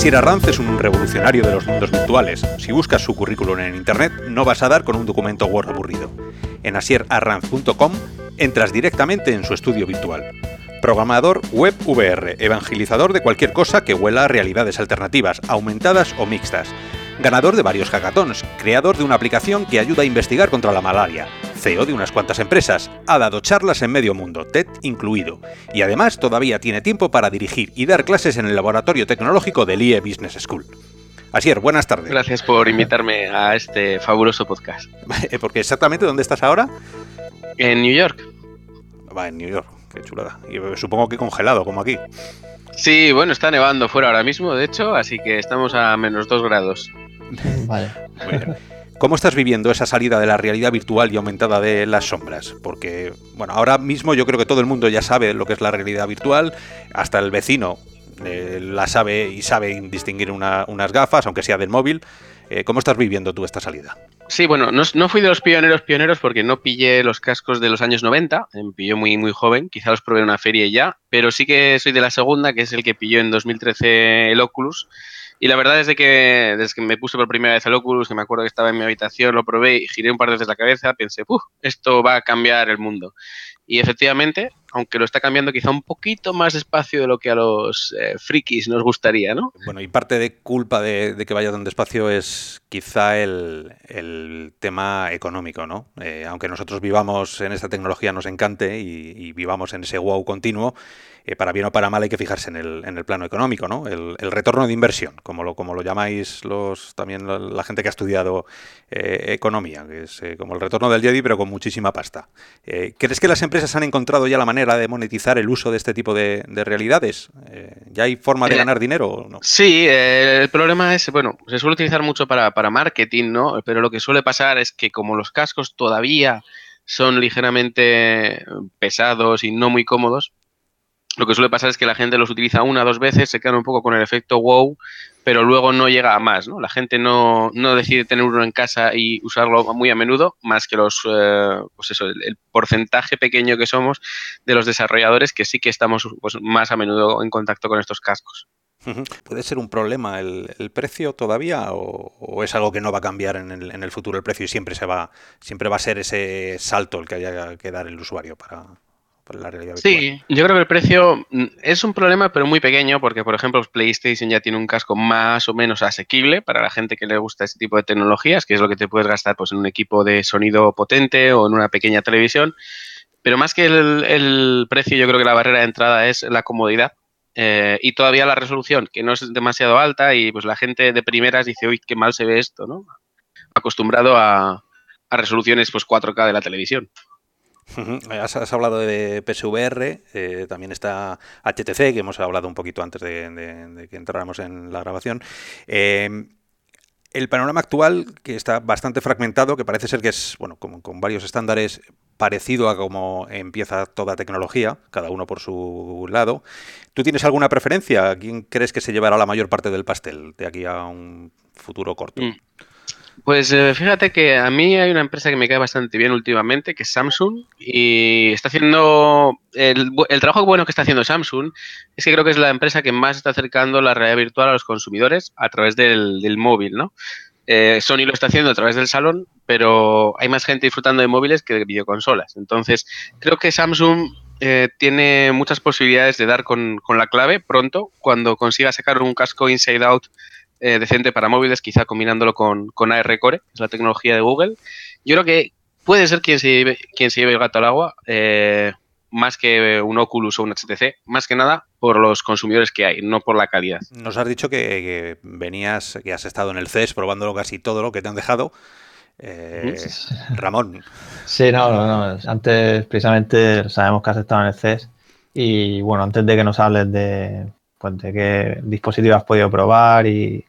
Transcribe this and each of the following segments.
Asier Arranz es un revolucionario de los mundos virtuales. Si buscas su currículum en Internet, no vas a dar con un documento Word aburrido. En asierarranz.com entras directamente en su estudio virtual. Programador web VR, evangelizador de cualquier cosa que huela a realidades alternativas, aumentadas o mixtas. Ganador de varios hackathons, creador de una aplicación que ayuda a investigar contra la malaria, CEO de unas cuantas empresas, ha dado charlas en medio mundo, TED incluido, y además todavía tiene tiempo para dirigir y dar clases en el laboratorio tecnológico del IE Business School. Asier, buenas tardes. Gracias por invitarme a este fabuloso podcast. Porque exactamente, ¿dónde estás ahora? En New York. Va, en New York, qué chulada. Y supongo que congelado, como aquí. Sí, bueno, está nevando fuera ahora mismo, de hecho, así que estamos a menos dos grados. Vale. ¿Cómo estás viviendo esa salida de la realidad virtual y aumentada de las sombras? Porque, bueno, ahora mismo yo creo que todo el mundo ya sabe lo que es la realidad virtual, hasta el vecino eh, la sabe y sabe distinguir unas gafas, aunque sea del móvil. Eh, ¿Cómo estás viviendo tú esta salida? Sí, bueno, no, fui de los pioneros pioneros porque no pillé los cascos de los años 90, me pilló muy muy joven, quizá los probé en una feria ya, pero sí que soy de la segunda, que es el que pilló en 2013 el Oculus y la verdad es que desde que me puse por primera vez el Oculus, que me acuerdo que estaba en mi habitación, lo probé y giré un par de veces la cabeza, pensé, Puf, esto va a cambiar el mundo. Y efectivamente, aunque lo está cambiando quizá un poquito más despacio de lo que a los eh, frikis nos gustaría, ¿no? Bueno, y parte de culpa de, que vaya tan despacio es quizá el, tema económico, ¿no? Eh, aunque nosotros vivamos en esta tecnología, nos encante y vivamos en ese wow continuo, eh, para bien o para mal hay que fijarse en el, en el plano económico, ¿no? El, retorno de inversión, como lo, como lo llamáis los también la, gente que ha estudiado eh, economía, que es eh, como el retorno del Jedi, pero con muchísima pasta. ¿Crees que las empresas han encontrado ya la manera de monetizar el uso de este tipo de, realidades? ¿Ya hay forma de ganar dinero o no? Sí, el problema es, bueno, se suele utilizar mucho para, para marketing, ¿no? Pero lo que suele pasar es que como los cascos todavía son ligeramente pesados y no muy cómodos, lo que suele pasar es que la gente los utiliza una o dos veces, se quedan un poco con el efecto wow, pero luego no llega a más, ¿no? La gente no, decide tener uno en casa y usarlo muy a menudo, más que los, eh, pues eso, el, porcentaje pequeño que somos de los desarrolladores que sí que estamos pues, más a menudo en contacto con estos cascos. ¿Puede ser un problema el, precio todavía o, es algo que no va a cambiar en el, en el futuro el precio y siempre se va siempre va a ser ese salto el que haya que dar el usuario para, Sí, yo creo que el precio mm, es un problema, pero muy pequeño, porque por ejemplo PlayStation ya tiene un casco más o menos asequible para la gente que le gusta este tipo de tecnologías, que es lo que te puedes gastar pues, en un equipo de sonido potente o en una pequeña televisión. Pero más que el, precio, yo creo que la barrera de entrada es la comodidad. Eh, y todavía la resolución, que no es demasiado alta, y pues la gente de primeras dice, uy, qué mal se ve esto, ¿no? Acostumbrado a, a resoluciones pues 4K de la televisión. Has, hablado de PSVR, eh, también está HTC, que hemos hablado un poquito antes de, que entráramos en la grabación. Em, el panorama actual, que está bastante fragmentado, que parece ser que es, bueno, con, con varios estándares parecido a cómo empieza toda tecnología, cada uno por su lado. ¿Tú tienes alguna preferencia? ¿Quién crees que se llevará la mayor parte del pastel de aquí a un futuro corto? Mm. Pues eh, fíjate que a mí hay una empresa que me cae bastante bien últimamente, que es Samsung, y está haciendo el, trabajo bueno que está haciendo Samsung es que creo que es la empresa que más está acercando la realidad virtual a los consumidores a través del, móvil, ¿no? Eh, Sony lo está haciendo a través del salón, pero hay más gente disfrutando de móviles que de videoconsolas. Entonces, creo que Samsung eh, tiene muchas posibilidades de dar con, con la clave pronto cuando consiga sacar un casco Inside Out eh, decente para móviles, quizá combinándolo con, con AR Core, es la tecnología de Google. Yo creo que puede ser quien se lleve, quien se lleve el gato al agua, eh, más que un Oculus o un HTC, más que nada por los consumidores que hay, no por la calidad. Nos has dicho que, venías, que has estado en el CES probándolo casi todo lo que te han dejado. Eh, Ramón. Sí, no, no, no, Antes, precisamente, sabemos que has estado en el CES. Y bueno, antes de que nos hables de, pues, de qué dispositivo has podido probar y,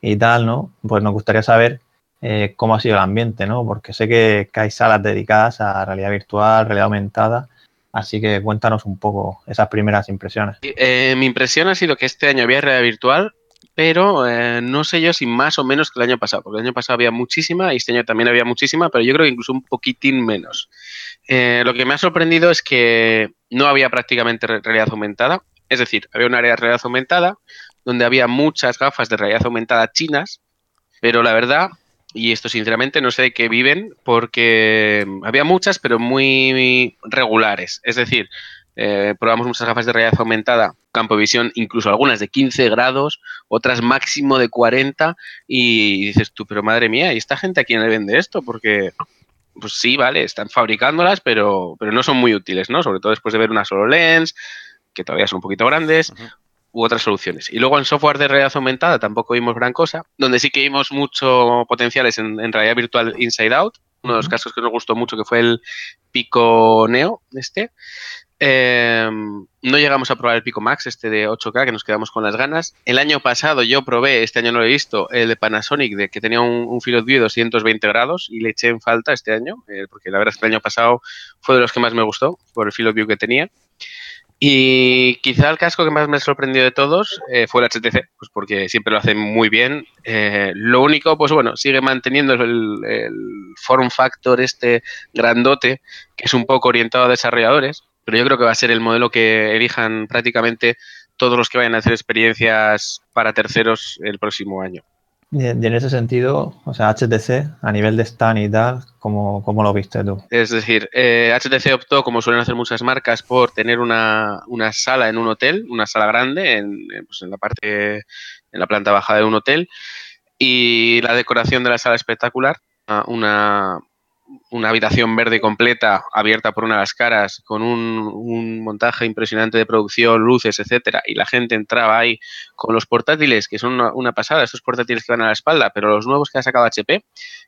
y tal, ¿no? Pues nos gustaría saber eh, cómo ha sido el ambiente, ¿no? Porque sé que, hay salas dedicadas a realidad virtual, realidad aumentada. Así que cuéntanos un poco esas primeras impresiones. Eh, mi impresión ha sido que este año había realidad virtual, pero eh, no sé yo si más o menos que el año pasado, porque el año pasado había muchísima y este año también había muchísima, pero yo creo que incluso un poquitín menos. lo que me ha sorprendido es que no había prácticamente realidad aumentada, es decir, había un área de realidad aumentada, donde había muchas gafas de realidad aumentada chinas, pero la verdad, y esto sinceramente no sé de qué viven, porque había muchas, pero muy regulares. Es decir, eh, probamos muchas gafas de realidad aumentada, campo de visión, incluso algunas de 15 grados, otras máximo de 40, y dices tú, pero madre mía, ¿y esta gente a quién le vende esto? Porque, pues sí, vale, están fabricándolas, pero, pero no son muy útiles, ¿no? Sobre todo después de ver una solo lens, que todavía son un poquito grandes, u otras soluciones. Y luego en software de realidad aumentada tampoco vimos gran cosa, donde sí que vimos mucho potenciales en, en realidad virtual Inside Out, uno de los casos que nos gustó mucho que fue el Pico Neo, este, eh, no llegamos a probar el Pico Max, este de 8K, que nos quedamos con las ganas. El año pasado yo probé, este año no lo he visto, el de Panasonic, de que tenía un, un View de 220 grados y le eché en falta este año, eh, porque la verdad es que el año pasado fue de los que más me gustó, por el Field of View que tenía. Y quizá el casco que más me sorprendió de todos eh, fue el HTC, pues porque siempre lo hace muy bien. Eh, lo único, pues bueno, sigue manteniendo el, el form factor este grandote, que es un poco orientado a desarrolladores, pero yo creo que va a ser el modelo que elijan prácticamente todos los que vayan a hacer experiencias para terceros el próximo año. Y en ese sentido, o sea, HTC, a nivel de stand y tal, ¿cómo, cómo lo viste tú? Es decir, eh, HTC optó, como suelen hacer muchas marcas, por tener una, una sala en un hotel, una sala grande en, pues en la parte, en la planta baja de un hotel, y la decoración de la sala espectacular, una, una habitación verde completa abierta por una de las caras con un, un, montaje impresionante de producción, luces, etcétera, y la gente entraba ahí con los portátiles, que son una, una, pasada, estos portátiles que van a la espalda, pero los nuevos que ha sacado HP,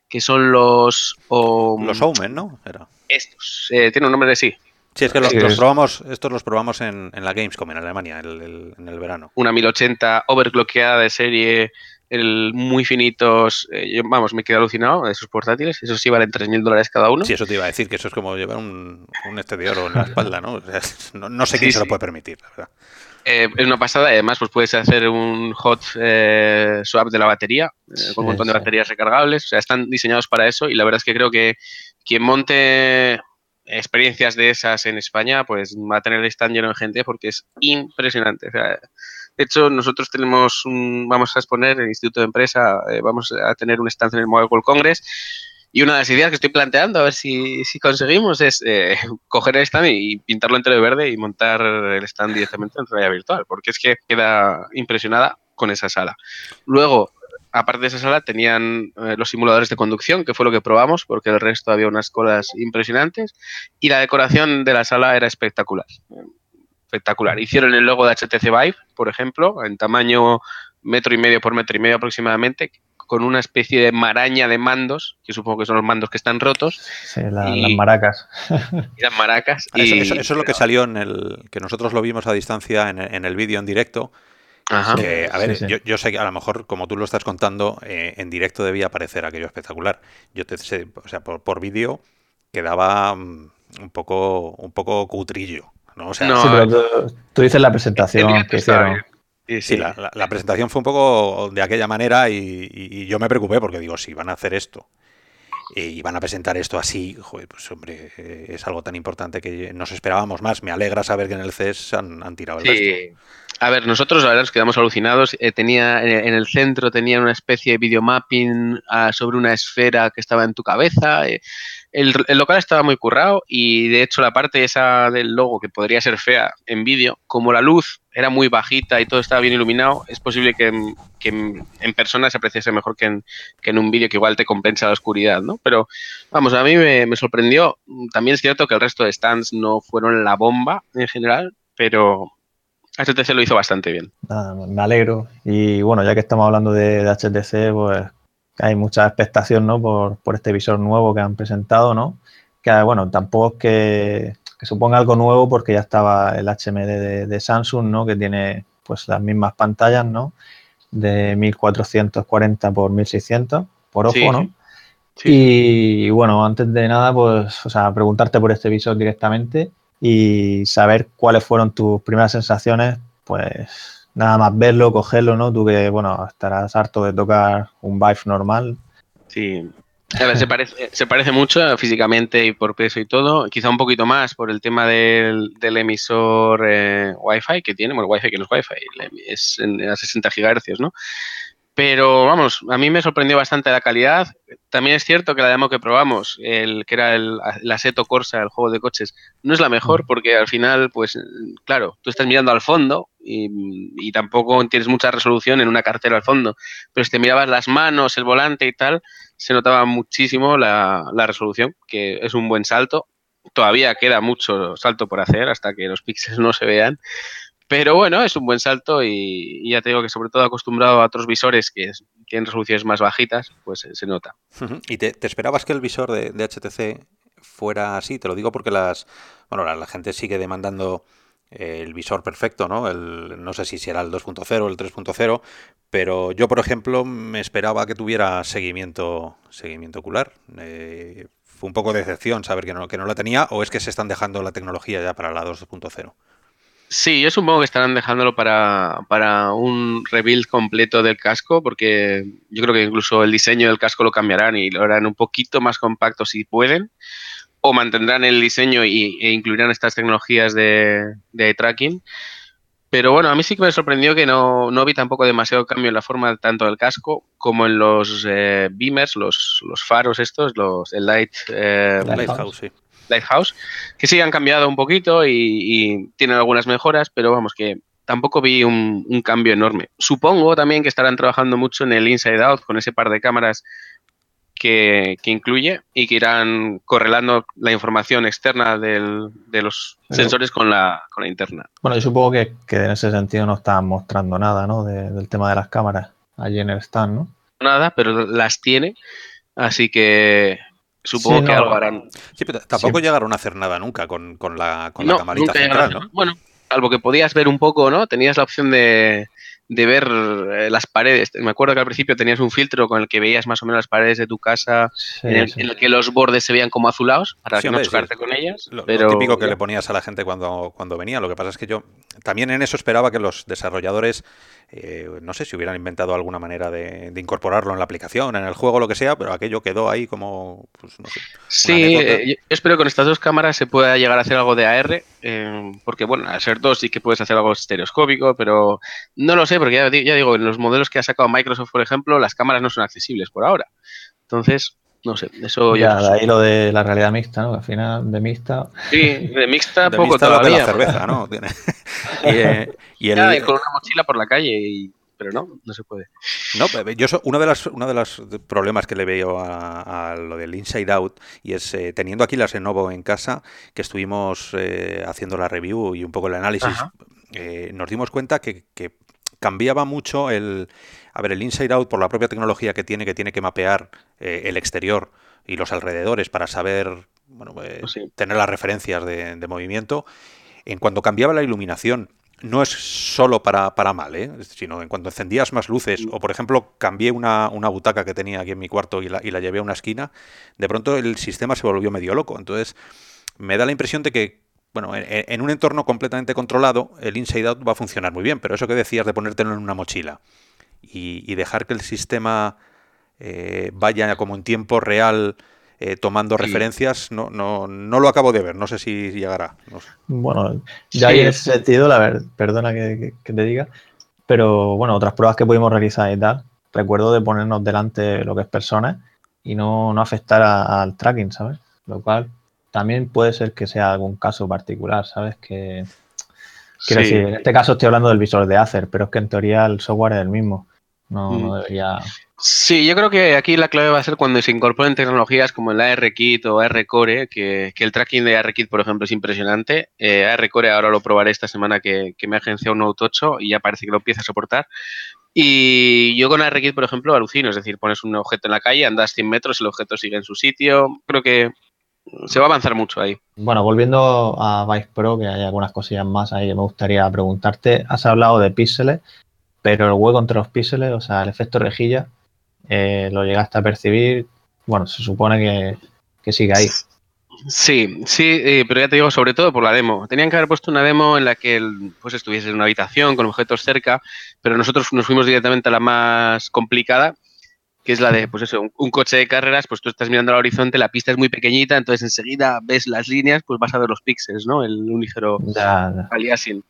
que son los... Los Omen, ¿no? Era. Estos, eh, tiene un nombre de sí. Sí, es que los, los probamos, estos los probamos en, en la Gamescom en Alemania el, el, en el verano. Una 1080 overclockeada de serie el muy finitos, eh, yo, vamos, me quedé alucinado de esos portátiles, esos sí valen 3.000 dólares cada uno. Sí, eso te iba a decir, que eso es como llevar un, un este de oro en la espalda, ¿no? O sea, no, no, sé quién sí, se lo puede permitir, la verdad. Eh, es una pasada, además pues puedes hacer un hot eh, swap de la batería, eh, con un montón de baterías recargables, o sea, están diseñados para eso y la verdad es que creo que quien monte experiencias de esas en España, pues va a tener el stand lleno de gente porque es impresionante. O sea, de hecho, nosotros tenemos un, vamos a exponer en el Instituto de Empresa, eh, vamos a tener un stand en el Mobile World Congress y una de las ideas que estoy planteando, a ver si, si conseguimos, es eh, coger el stand y pintarlo entero de verde y montar el stand directamente en realidad virtual, porque es que queda impresionada con esa sala. Luego, aparte de esa sala, tenían eh, los simuladores de conducción, que fue lo que probamos, porque el resto había unas colas impresionantes, y la decoración de la sala era espectacular espectacular. Hicieron el logo de HTC Vive, por ejemplo, en tamaño metro y medio por metro y medio aproximadamente, con una especie de maraña de mandos, que supongo que son los mandos que están rotos. Sí, la, y, las maracas. Y las maracas. Y, eso, eso, eso, es lo que salió en el. que nosotros lo vimos a distancia en, en el vídeo en directo. Ajá. Que, a ver, sí, sí. Yo, yo, sé que a lo mejor, como tú lo estás contando, eh, en directo debía parecer aquello espectacular. Yo te sé, o sea, por, por vídeo quedaba um, un poco, un poco cutrillo. ¿No? O sea, no, sí, pero tú, tú, dices la presentación que hicieron. Sí, sí. La, la, la, presentación fue un poco de aquella manera y, y, y, yo me preocupé porque digo, si van a hacer esto y van a presentar esto así, joder, pues hombre, es algo tan importante que nos esperábamos más. Me alegra saber que en el CES han, han tirado el sí. resto. A ver, nosotros la verdad nos quedamos alucinados. Eh, tenía en el centro tenía una especie de videomapping uh, sobre una esfera que estaba en tu cabeza. Eh, el, el, local estaba muy currado y de hecho la parte esa del logo que podría ser fea en vídeo, como la luz era muy bajita y todo estaba bien iluminado, es posible que, que en, persona se apreciase mejor que en, que en un vídeo que igual te compensa la oscuridad, ¿no? Pero vamos, a mí me, me sorprendió. También es cierto que el resto de stands no fueron la bomba en general, pero HTC lo hizo bastante bien. Ah, me alegro. Y bueno, ya que estamos hablando de HTC, pues hay mucha expectación ¿no? por, por, este visor nuevo que han presentado, ¿no? Que bueno, tampoco es que, que suponga algo nuevo porque ya estaba el HMD de, de, Samsung, ¿no? Que tiene pues las mismas pantallas, ¿no? De 1440 por 1600 por ojo, sí. ¿no? Sí. Y bueno, antes de nada, pues, o sea, preguntarte por este visor directamente y saber cuáles fueron tus primeras sensaciones, pues nada más verlo, cogerlo, ¿no? Tú que, bueno, estarás harto de tocar un Vive normal. Sí, A ver, se parece, se parece mucho físicamente y por peso y todo, quizá un poquito más por el tema del, emisor eh, Wi-Fi que tiene, bueno, Wi-Fi que no es Wi-Fi, es en, a 60 GHz, ¿no? Pero vamos, a mí me sorprendió bastante la calidad. También es cierto que la demo que probamos, el que era el, el Assetto Corsa, el juego de coches, no es la mejor porque al final, pues claro, tú estás mirando al fondo y, tampoco tienes mucha resolución en una cartera al fondo. Pero si te mirabas las manos, el volante y tal, se notaba muchísimo la, la resolución, que es un buen salto. Todavía queda mucho salto por hacer hasta que los píxeles no se vean pero bueno, es un buen salto y, ya te digo que sobre todo acostumbrado a otros visores que tienen resoluciones más bajitas, pues se nota. ¿Y te, esperabas que el visor de, HTC fuera así? Te lo digo porque las, bueno, la, gente sigue demandando el visor perfecto, ¿no? El, no sé si será el 2.0 o el 3.0, pero yo, por ejemplo, me esperaba que tuviera seguimiento, seguimiento ocular. Eh, fue un poco de decepción saber que no, que no la tenía, o es que se están dejando la tecnología ya para la 2.0. Sí, yo supongo que estarán dejándolo para, para, un rebuild completo del casco, porque yo creo que incluso el diseño del casco lo cambiarán y lo harán un poquito más compacto si pueden, o mantendrán el diseño y, e incluirán estas tecnologías de, de tracking. Pero bueno, a mí sí que me sorprendió que no, no vi tampoco demasiado cambio en la forma tanto del casco como en los eh, beamers, los, los faros estos, los, el light, eh, Lighthouse, sí. Lighthouse, que sí han cambiado un poquito y, tienen algunas mejoras, pero vamos, que tampoco vi un, cambio enorme. Supongo también que estarán trabajando mucho en el Inside Out con ese par de cámaras que, incluye y que irán correlando la información externa del, de los sensores con la, con la interna. Bueno, yo supongo que, en ese sentido no están mostrando nada, ¿no? del tema de las cámaras allí en el stand, ¿no? Nada, pero las tiene, así que Supongo que algo harán. Sí, pero tampoco llegaron a hacer nada nunca con, la, con la camarita central, ¿no? Bueno, algo que podías ver un poco, ¿no? Tenías la opción de, de ver eh, las paredes. Me acuerdo que al principio tenías un filtro con el que veías más o menos las paredes de tu casa, en, el, que los bordes se veían como azulados para no chocarte con ellas. Lo, típico que le ponías a la gente cuando, cuando venía. Lo que pasa es que yo también en eso esperaba que los desarrolladores, eh, no sé si hubieran inventado alguna manera de, incorporarlo en la aplicación, en el juego, lo que sea, pero aquello quedó ahí como, pues, no sé. Sí, eh, yo espero que con estas dos cámaras se pueda llegar a hacer algo de AR, porque bueno, al ser dos sí que puedes hacer algo estereoscópico, pero no lo sé porque ya, digo, en los modelos que ha sacado Microsoft, por ejemplo, las cámaras no son accesibles por ahora. Entonces, no sé, eso ya. de ahí lo de la realidad mixta, ¿no? Al final, de mixta. Sí, de mixta de poco mixta todavía. de la cerveza, ¿no? y, eh, y, el... con una mochila por la calle y pero no, no se puede. No, yo uno de los uno de los problemas que le veo a, lo del Inside Out y es eh, teniendo aquí la Lenovo en casa que estuvimos eh, haciendo la review y un poco el análisis, nos dimos cuenta que, que cambiaba mucho el, a ver, el inside out por la propia tecnología que tiene, que tiene que mapear eh, el exterior y los alrededores para saber, bueno, eh, pues tener las referencias de, movimiento. En cuanto cambiaba la iluminación, no es solo para, para mal, ¿eh? sino en cuanto encendías más luces, o por ejemplo cambié una, una, butaca que tenía aquí en mi cuarto y la, y la llevé a una esquina, de pronto el sistema se volvió medio loco. Entonces me da la impresión de que bueno, en, un entorno completamente controlado, el Inside Out va a funcionar muy bien, pero eso que decías de ponértelo en una mochila y, dejar que el sistema eh, vaya como en tiempo real eh, tomando referencias, no, no, no lo acabo de ver, no sé si llegará. Bueno, ya en ese sentido, la verdad, perdona que, te diga, pero bueno, otras pruebas que pudimos realizar y tal, recuerdo de ponernos delante lo que es personas y no, no afectar al tracking, ¿sabes? Lo cual también puede ser que sea algún caso particular, ¿sabes? Que, quiero decir, en este caso estoy hablando del visor de Acer, pero es que en teoría el software es el mismo. No, mm. debería. Sí, yo creo que aquí la clave va a ser cuando se incorporen tecnologías como el ARKit o ARCore, que, que el tracking de ARKit, por ejemplo, es impresionante. Eh, ARCore ahora lo probaré esta semana que, me ha agenciado un Note 8 y ya parece que lo empieza a soportar. Y yo con ARKit, por ejemplo, alucino, es decir, pones un objeto en la calle, andas 100 metros, el objeto sigue en su sitio. Creo que se va a avanzar mucho ahí. Bueno, volviendo a Vice Pro, que hay algunas cosillas más ahí que me gustaría preguntarte. Has hablado de píxeles, pero el hueco entre los píxeles, o sea, el efecto rejilla, eh, ¿lo llegaste a percibir? Bueno, se supone que, que sigue ahí. Sí, sí, eh, pero ya te digo, sobre todo por la demo. Tenían que haber puesto una demo en la que pues estuviese en una habitación con objetos cerca, pero nosotros nos fuimos directamente a la más complicada, que es la de, pues eso, un, coche de carreras, pues tú estás mirando al horizonte, la pista es muy pequeñita, entonces enseguida ves las líneas, pues vas a ver los píxeles, ¿no? El, un ligero aliasing.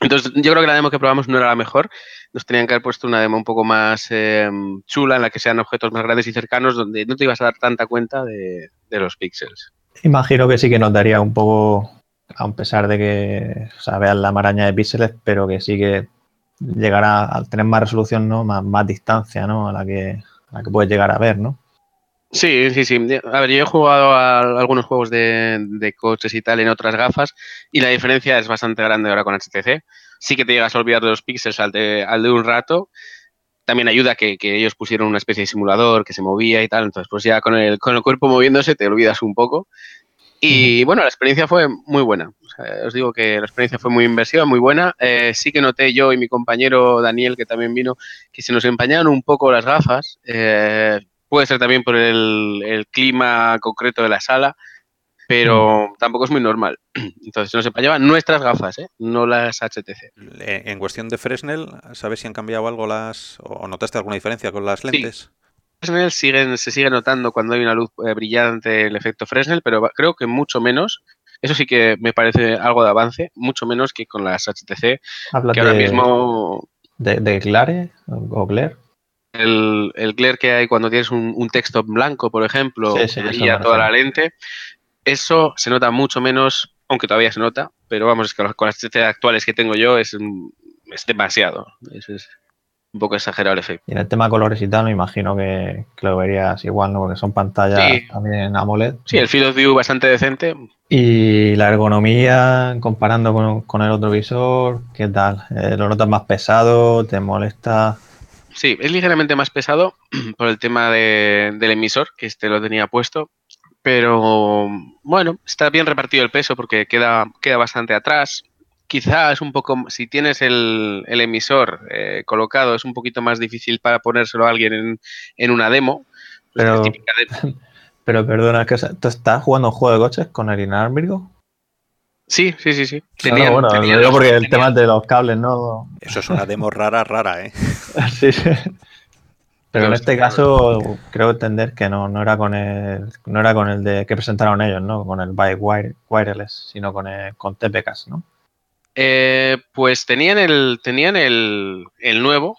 Entonces, yo creo que la demo que probamos no era la mejor. Nos tenían que haber puesto una demo un poco más em, chula, en la que sean objetos más grandes y cercanos, donde no te ibas a dar tanta cuenta de, los píxeles. Imagino que sí que nos daría un poco, a pesar de que o sea, veas la maraña de píxeles, pero que sí que llegará a tener más resolución, ¿no? Más, más distancia, ¿no? A la que, la que puedes llegar a ver, ¿no? Sí, sí, sí. A ver, yo he jugado a algunos juegos de, coches y tal en otras gafas y la diferencia es bastante grande ahora con HTC. Sí que te llegas a olvidar de los píxeles al de, un rato. También ayuda que, que, ellos pusieron una especie de simulador que se movía y tal. Entonces, pues ya con el, con el cuerpo moviéndose te olvidas un poco. Y bueno, la experiencia fue muy buena. os digo que la experiencia fue muy inversiva, muy buena. Eh, sí que noté yo y mi compañero Daniel, que también vino, que se nos empañaron un poco las gafas. Eh, Puede ser también por el, clima concreto de la sala, pero mm. tampoco es muy normal. Entonces nos empañaban nuestras gafas, ¿eh? no las HTC. En cuestión de Fresnel, ¿sabes si han cambiado algo las o notaste alguna diferencia con las lentes? Fresnel siguen, se sigue notando cuando hay una luz eh, brillante el efecto Fresnel, pero creo que mucho menos. Eso sí que me parece algo de avance, mucho menos que con las HTC. Habla que ahora mismo. ¿De, de Glare o Glare? el, el glare que hay cuando tienes un, texto blanco, por ejemplo, y a toda la lente, eso se nota mucho menos, aunque todavía se nota, pero vamos, es que con las TC actuales que tengo yo es, es demasiado. Es, es, un poco exagerado el efecto. Y en el tema colores y tal, me imagino que, lo verías igual, ¿no? Porque son pantallas también AMOLED. Sí, el field of view bastante decente. Y la ergonomía, comparando con, el otro visor, ¿qué tal? Eh, ¿Lo notas más pesado? ¿Te molesta? Sí, es ligeramente más pesado por el tema del emisor, que este lo tenía puesto, pero bueno, está bien repartido el peso porque queda, queda bastante atrás. Quizás un poco, si tienes el, emisor eh, colocado, es un poquito más difícil para ponérselo a alguien en, una demo. Pero, pero perdona, que ¿tú estás jugando un juego de coches con el inalámbrico? Sí, sí, sí, sí. Tenía, bueno, porque el tema de los cables, ¿no? Eso es una demo rara, rara, ¿eh? sí, sí. Pero en este caso creo entender que no, no era con el no era con el de que presentaron ellos, ¿no? Con el Bike Wireless, sino con el, con TPCAS, ¿no? Eh, pues tenían el tenían el, el nuevo,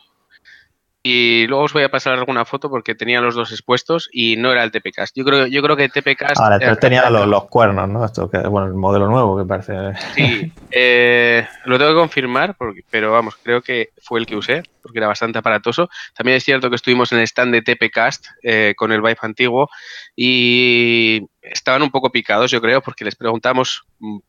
y luego os voy a pasar alguna foto porque tenía los dos expuestos y no era el TPcast. Yo creo, yo creo que TPcast. Ahora, tenía los, cuernos, ¿no? Esto que, bueno, el modelo nuevo que parece. Sí, eh, lo tengo que confirmar, porque, pero vamos, creo que fue el que usé, porque era bastante aparatoso. También es cierto que estuvimos en el stand de TPcast eh, con el Vive antiguo y estaban un poco picados, yo creo, porque les preguntamos, mm,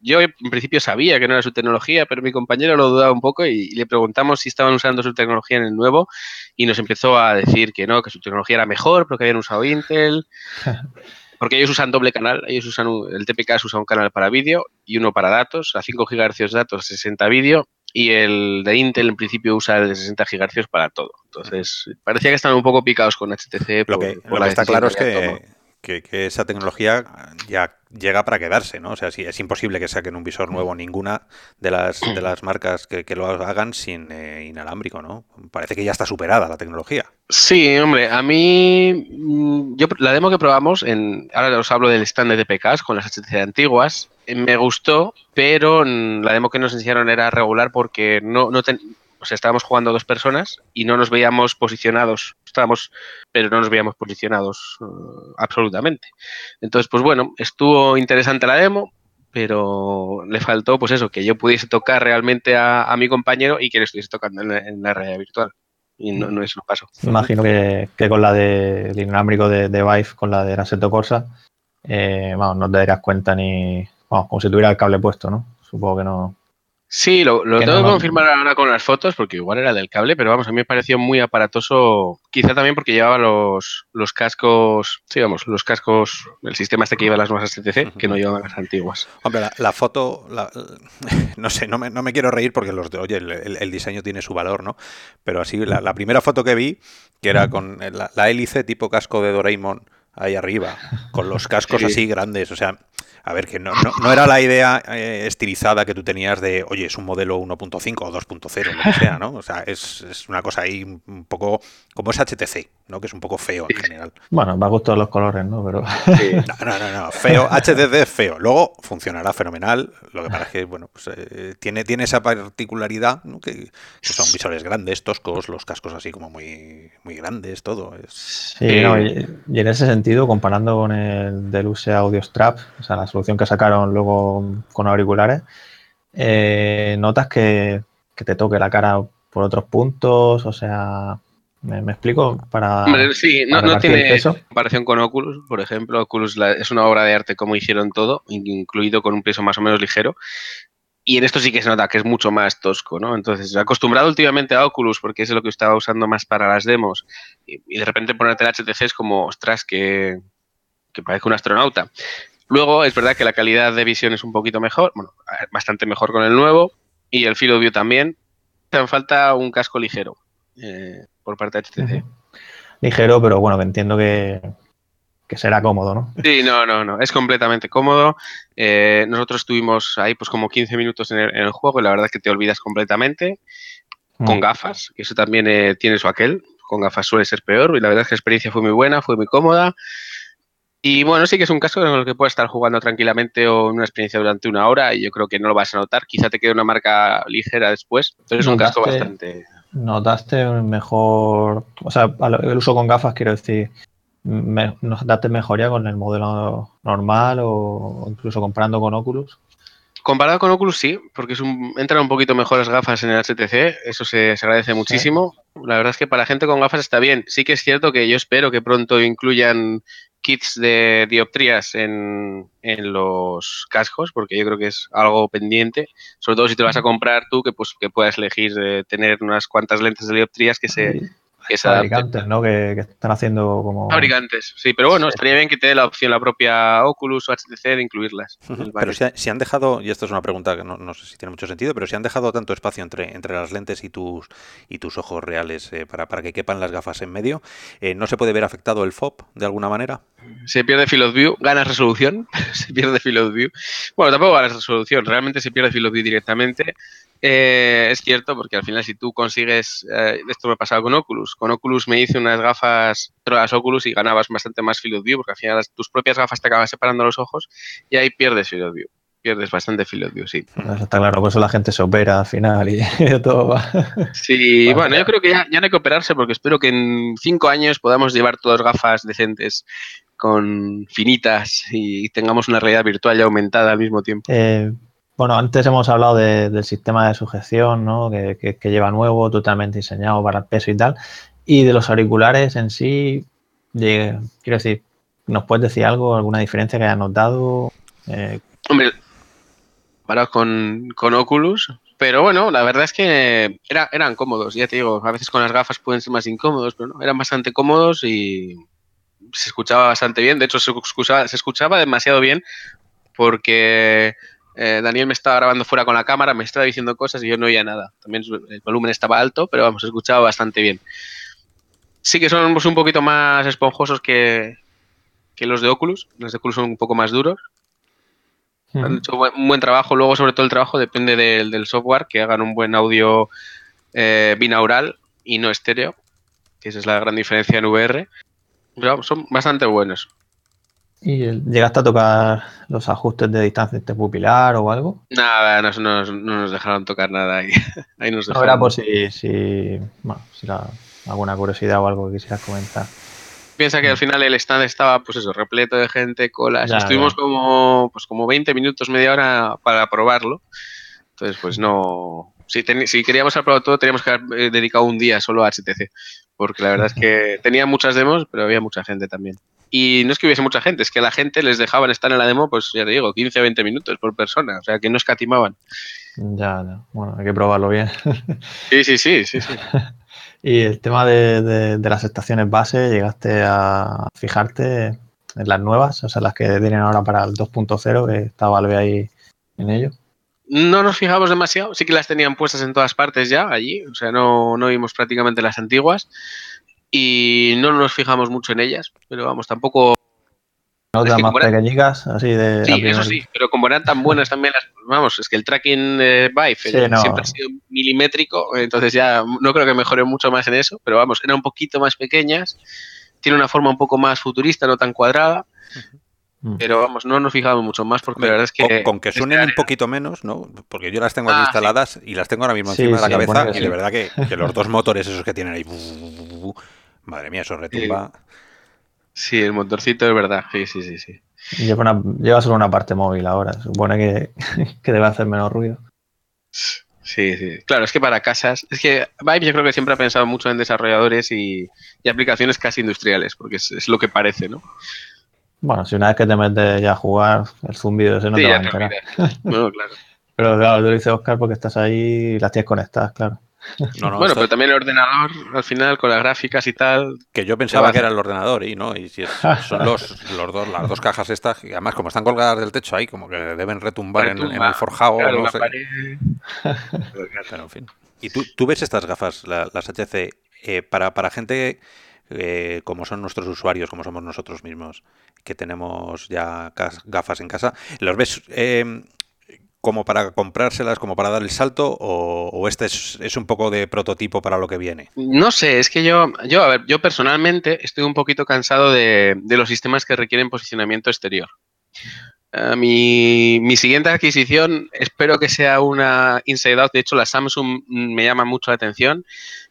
yo en principio sabía que no era su tecnología, pero mi compañero lo dudaba un poco y, le preguntamos si estaban usando su tecnología en el nuevo y nos empezó a decir que no, que su tecnología era mejor porque habían usado Intel, porque ellos usan doble canal, ellos usan, el TPK usa un canal para vídeo y uno para datos, a 5 GHz datos, 60 vídeo y el de Intel en principio usa el de 60 GHz para todo. Entonces, parecía que estaban un poco picados con HTC. Lo que, lo que está claro es que que, esa tecnología ya llega para quedarse, ¿no? O sea, si es imposible que saquen un visor nuevo ninguna de las, de las marcas que, lo hagan sin eh, inalámbrico, ¿no? Parece que ya está superada la tecnología. Sí, hombre, a mí, mm, yo la demo que probamos, en, ahora os hablo del stand de DPKs con las HTC antiguas, eh, me gustó, pero la demo que nos enseñaron era regular porque no, no, o sea, estábamos jugando dos personas y no nos veíamos posicionados, estábamos, pero no nos veíamos posicionados uh, absolutamente. Entonces, pues bueno, estuvo interesante la demo, pero le faltó, pues eso, que yo pudiese tocar realmente a, mi compañero y que le estuviese tocando en la, realidad virtual. Y no, no es lo paso. Imagino que, con la de inalámbrico de, de Vive, con la de Assetto Corsa, eh, no te darías cuenta ni, vamos, como si tuviera el cable puesto, ¿no? Supongo que no, Sí, lo, tengo que confirmar ahora con las fotos porque igual era del cable, pero vamos, a mí me pareció muy aparatoso, quizá también porque llevaba los, los cascos, sí, vamos, los cascos, el sistema este que lleva las nuevas HTC, que no llevaban las antiguas. Hombre, la, foto, no sé, no me, no me, quiero reír porque los de, oye, el, diseño tiene su valor, ¿no? Pero así, la, primera foto que vi, que era con la, hélice tipo casco de Doraemon ahí arriba, con los cascos así grandes. O sea, a ver, que no, no, era la idea eh, estilizada que tú tenías de, oye, es un modelo 1.5 o 2.0, lo que sea, ¿no? O sea, es, es, una cosa ahí un poco como es HTC, ¿no? Que es un poco feo en general. Bueno, me ha gustado los colores, ¿no? Pero... No, no, no, no, feo, HTC es feo. Luego funcionará fenomenal, lo que pasa es que, bueno, pues eh, tiene, tiene esa particularidad, ¿no? Que, son visores grandes, toscos, los cascos así como muy, muy grandes, todo. Es... Sí, no, y, en ese sentido, comparando con el Deluxe Audio Strap, o sea, la solución que sacaron luego con auriculares, eh, notas que, que te toque la cara por otros puntos, o sea, ¿Me, explico? Para, sí, no, tiene comparación con Oculus, por ejemplo. Oculus es una obra de arte como hicieron todo, incluido con un peso más o menos ligero. Y en esto sí que se nota que es mucho más tosco, ¿no? Entonces, acostumbrado últimamente a Oculus, porque es lo que estaba usando más para las demos, y, de repente ponerte el HTC es como, ostras, que, que parece un astronauta. Luego, es verdad que la calidad de visión es un poquito mejor, bueno, bastante mejor con el nuevo, y el Field of View también. Te falta un casco ligero. Eh, por parte de HTC. Ligero, pero bueno, que entiendo que, será cómodo, ¿no? Sí, no, no, no, es completamente cómodo. Eh, nosotros estuvimos ahí pues como 15 minutos en el, juego y la verdad es que te olvidas completamente. Con mm. gafas, que eso también eh, tiene su aquel. Con gafas suele ser peor y la verdad es que la experiencia fue muy buena, fue muy cómoda. Y bueno, sí que es un caso en el que puedes estar jugando tranquilamente o en una experiencia durante una hora y yo creo que no lo vas a notar. Quizá te quede una marca ligera después, pero es un casco bastante... ¿Notaste mejor, o sea, el uso con gafas, quiero decir, ¿notaste mejoría con el modelo normal o incluso comparando con Oculus? Comparado con Oculus sí, porque es un, entran un poquito mejor las gafas en el HTC, eso se, agradece muchísimo. La verdad es que para gente con gafas está bien. Sí que es cierto que yo espero que pronto incluyan kits de dioptrías en, en, los cascos, porque yo creo que es algo pendiente, sobre todo si te vas a comprar tú, que pues que puedas elegir eh, tener unas cuantas lentes de dioptrías que se, fabricantes, ¿no? Que, están haciendo como... Fabricantes, sí, pero bueno, estaría bien que te dé la opción la propia Oculus o HTC de incluirlas. Pero si, han dejado, y esto es una pregunta que no, sé si tiene mucho sentido, pero si han dejado tanto espacio entre, entre las lentes y tus, y tus ojos reales eh, para, para que quepan las gafas en medio, eh, ¿no se puede ver afectado el FOB de alguna manera? Se pierde field of view, ganas resolución, se pierde field of view. Bueno, tampoco ganas resolución, realmente se pierde field of view directamente. Eh, es cierto, porque al final si tú consigues, eh, esto me ha pasado con Oculus, con Oculus me hice unas gafas, las Oculus y ganabas bastante más field of view, porque al final tus propias gafas te acaban separando los ojos y ahí pierdes field of view. Pierdes bastante field of view, sí. está claro, por eso la gente se opera al final y todo va. Sí, bueno, yo creo que ya, ya no hay que operarse porque espero que en cinco años podamos llevar todas gafas decentes con finitas y tengamos una realidad virtual ya aumentada al mismo tiempo. Eh, bueno, antes hemos hablado del sistema de sujeción, ¿no? Que, lleva nuevo, totalmente diseñado para el peso y tal. Y de los auriculares en sí, quiero decir, ¿nos puedes decir algo, alguna diferencia que hayas notado? Eh, Hombre, con, con Oculus, pero bueno, la verdad es que eran cómodos, ya te digo, a veces con las gafas pueden ser más incómodos, pero no, eran bastante cómodos y se escuchaba bastante bien. De hecho, se escuchaba, se escuchaba demasiado bien porque eh, Daniel me estaba grabando fuera con la cámara, me estaba diciendo cosas y yo no oía nada. También el volumen estaba alto, pero vamos, escuchaba bastante bien. Sí que son un poquito más esponjosos que, los de Oculus. Los de Oculus son un poco más duros. Han hecho un buen trabajo. Luego, sobre todo, el trabajo depende del, software, que hagan un buen audio eh, binaural y no estéreo, que esa es la gran diferencia en VR. Pero son bastante buenos. ¿Y llegaste a tocar los ajustes de distancia pupilar o algo? Nada, no, nos dejaron tocar nada ahí. ahí nos dejaron. era por si, si, bueno, si alguna curiosidad o algo que quisieras comentar. Piensa que al final el stand estaba, pues eso, repleto de gente, colas. Estuvimos como, pues como 20 minutos, media hora para probarlo. Entonces, pues no. Si, si queríamos haber probado todo, teníamos que haber eh, dedicado un día solo a HTC. Porque la verdad es que tenía muchas demos, pero había mucha gente también. Y no es que hubiese mucha gente, es que la gente les dejaban estar en la demo, pues ya te digo, 15 o 20 minutos por persona, o sea que no escatimaban. Ya, ya. bueno, hay que probarlo bien. Sí, sí, sí, sí, sí. y el tema de, las estaciones base, ¿llegaste a fijarte en las nuevas, o sea, las que vienen ahora para el 2.0, que está Valve ahí en ello? No nos fijamos demasiado, sí que las tenían puestas en todas partes ya allí, o sea, no, no vimos prácticamente las antiguas y no nos fijamos mucho en ellas, pero vamos, tampoco Otras más pequeñitas, así de. Sí, eso sí, pero como eran tan buenas también las. Vamos, es que el tracking eh, Vive siempre ha sido milimétrico, entonces ya no creo que mejore mucho más en eso, pero vamos, eran un poquito más pequeñas, tiene una forma un poco más futurista, no tan cuadrada. Mm. Pero vamos, no nos fijamos mucho más porque la verdad es que. Con, que suenen un poquito menos, ¿no? Porque yo las tengo aquí ah, instaladas y las tengo ahora mismo encima de la cabeza y de verdad que, los dos motores esos que tienen ahí. Madre mía, eso retumba. Sí, el motorcito es verdad. Sí, sí, sí. sí. Lleva, lleva solo una parte móvil ahora. Supone que, que debe hacer menos ruido. Sí, sí. Claro, es que para casas. Es que Vibe yo creo que siempre ha pensado mucho en desarrolladores y, aplicaciones casi industriales, porque es, lo que parece, ¿no? Bueno, si una vez que te metes ya a jugar, el zumbido ese no te va a enterar. Bueno, claro. Pero claro, tú lo dices, Oscar, porque estás ahí y las tienes conectadas, claro bueno, pero también el ordenador, al final, con las gráficas y tal. Que yo pensaba que era el ordenador, y no, y si son los, los dos, las dos cajas estas, y además, como están colgadas del techo ahí, como que deben retumbar en, el forjado. no sé. Pero, en fin. ¿Y tú, tú ves estas gafas, las HC, eh, para, para gente eh, como son nuestros usuarios, como somos nosotros mismos, que tenemos ya gafas en casa, ¿los ves eh, como para comprárselas, como para dar el salto, o, este es, un poco de prototipo para lo que viene? No sé, es que yo, yo, a ver, yo personalmente estoy un poquito cansado de, los sistemas que requieren posicionamiento exterior. Eh, mi, mi, siguiente adquisición espero que sea una Inside Out. De hecho, la Samsung me llama mucho la atención.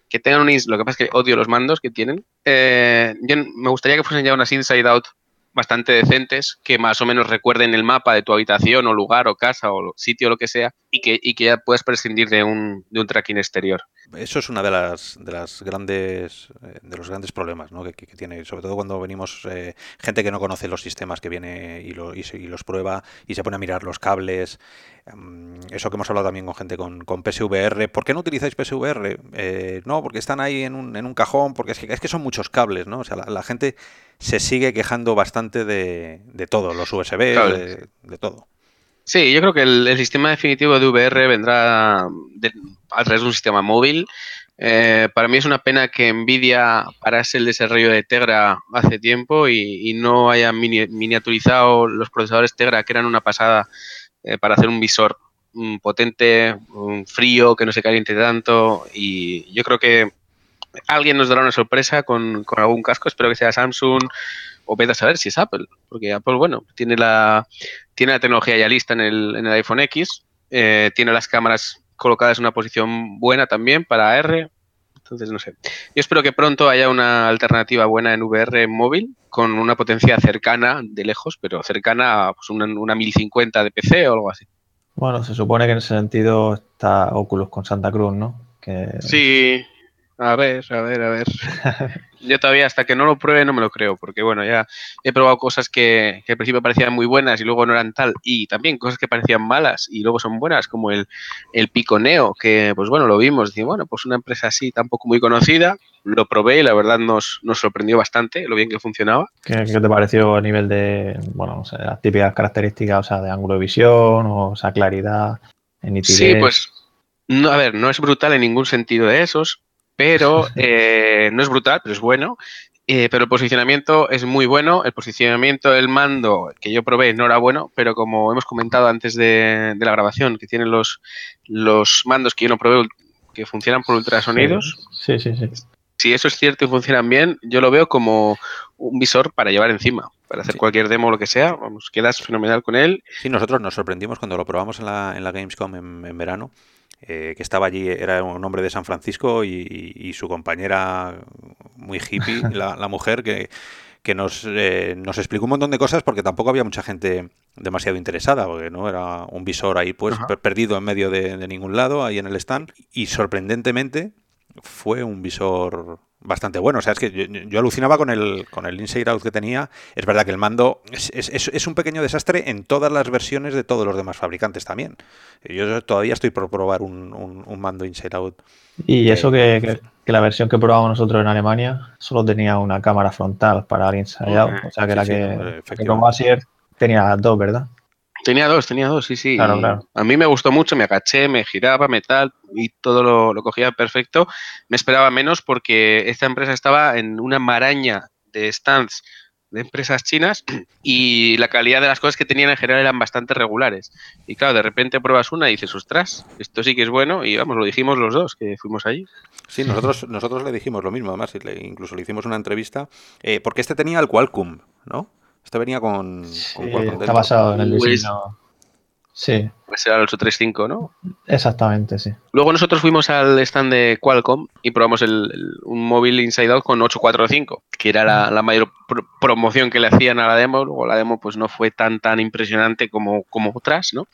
Que tengan un. Lo que pasa es que odio los mandos que tienen. Eh, me gustaría que fuesen ya unas Inside Out bastante decentes que más o menos recuerden el mapa de tu habitación o lugar o casa o sitio o lo que sea y que, y que ya puedas prescindir de un, de un tracking exterior. Eso es una de las, de las grandes eh, de los grandes problemas ¿no? que, tiene, sobre todo cuando venimos eh, gente que no conoce los sistemas que viene y, lo, y, los prueba y se pone a mirar los cables. Mm, eso que hemos hablado también con gente con, con PSVR. ¿Por qué no utilizáis PSVR? Eh, no, porque están ahí en un, en un cajón, porque es que, es que son muchos cables, ¿no? O sea, la, gente se sigue quejando bastante de, de todo, los USB, de, todo. Sí, yo creo que el, sistema definitivo de VR vendrá a través de un sistema móvil. Eh, para mí es una pena que Nvidia parase el desarrollo de Tegra hace tiempo y, no haya miniaturizado los procesadores Tegra, que eran una pasada, eh, para hacer un visor potente, frío, que no se caliente tanto. Y yo creo que alguien nos dará una sorpresa con, algún casco. Espero que sea Samsung o vete a saber si es Apple, porque Apple, bueno, tiene la, tiene la tecnología ya lista en el, en el iPhone X, eh, tiene las cámaras colocadas en una posición buena también para R. Entonces, no sé. Yo espero que pronto haya una alternativa buena en VR móvil con una potencia cercana, de lejos, pero cercana a pues, una, una 1050 de PC o algo así. Bueno, se supone que en ese sentido está Oculus con Santa Cruz, ¿no? Que... Sí, a ver, a ver, a ver. Yo todavía hasta que no lo pruebe no me lo creo, porque bueno, ya he probado cosas que, al principio parecían muy buenas y luego no eran tal, y también cosas que parecían malas y luego son buenas, como el, el Piconeo, que pues bueno, lo vimos, decimos, bueno, pues una empresa así tampoco muy conocida, lo probé y la verdad nos, nos sorprendió bastante lo bien que funcionaba. ¿Qué, te pareció a nivel de, bueno, no sé, las típicas características, o sea, de ángulo de visión, o esa claridad, en nitidez? Sí, pues, no, a ver, no es brutal en ningún sentido de esos, pero eh, no es brutal, pero es bueno. Eh, pero el posicionamiento es muy bueno. El posicionamiento del mando que yo probé no era bueno, pero como hemos comentado antes de, la grabación, que tienen los, los mandos que yo no probé que funcionan por ultrasonidos. Sí, sí, sí. Si eso es cierto y funcionan bien, yo lo veo como un visor para llevar encima, para hacer cualquier demo o lo que sea. Vamos, quedas fenomenal con él. Sí, nosotros nos sorprendimos cuando lo probamos en la, en la Gamescom en verano eh, que estaba allí, era un hombre de San Francisco y, su compañera muy hippie, la, mujer, que, que nos, eh, nos, explicó un montón de cosas porque tampoco había mucha gente demasiado interesada, porque no era un visor ahí pues perdido en medio de, de, ningún lado, ahí en el stand, y sorprendentemente fue un visor bastante bueno. O sea, es que yo, alucinaba con el, con el Inside Out que tenía. Es verdad que el mando es, es, es, un pequeño desastre en todas las versiones de todos los demás fabricantes también. Yo todavía estoy por probar un, un, mando Inside Out. Y eso que, que, la versión que probamos nosotros en Alemania solo tenía una cámara frontal para el Inside Out. O sea, que era que, que como así tenía dos, ¿verdad? Tenía dos, tenía dos, sí, sí. A mí me gustó mucho, me agaché, me giraba, metal y todo lo, lo, cogía perfecto. Me esperaba menos porque esta empresa estaba en una maraña de stands de empresas chinas y la calidad de las cosas que tenían en general eran bastante regulares. Y claro, de repente pruebas una y dices, ostras, esto sí que es bueno y vamos, lo dijimos los dos que fuimos allí. Sí, nosotros, nosotros le dijimos lo mismo, además, incluso le hicimos una entrevista, eh, porque este tenía el Qualcomm, ¿no? Este venía con, Qualcomm. Está basado en el pues diseño. Sí. Pues era el 835, ¿no? Exactamente, sí. Luego nosotros fuimos al stand de Qualcomm y probamos un móvil Inside Out con 845, que era la, mayor promoción que le hacían a la demo. Luego la demo pues no fue tan tan impresionante como, como otras, ¿no?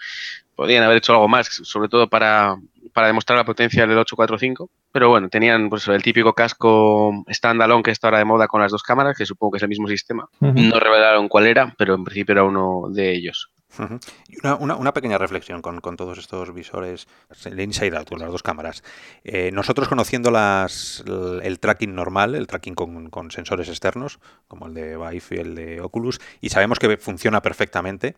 Podrían haber hecho algo más, sobre todo para, demostrar la potencia del 845. Pero bueno, tenían pues el típico casco standalone que está ahora de moda con las dos cámaras, que supongo que es el mismo sistema. No revelaron cuál era, pero en principio era uno de ellos. Y una, pequeña reflexión con, todos estos visores, el Inside Out, con las dos cámaras. Eh, nosotros conociendo las, el, tracking normal, el tracking con, sensores externos, como el de Vive y el de Oculus, y sabemos que funciona perfectamente,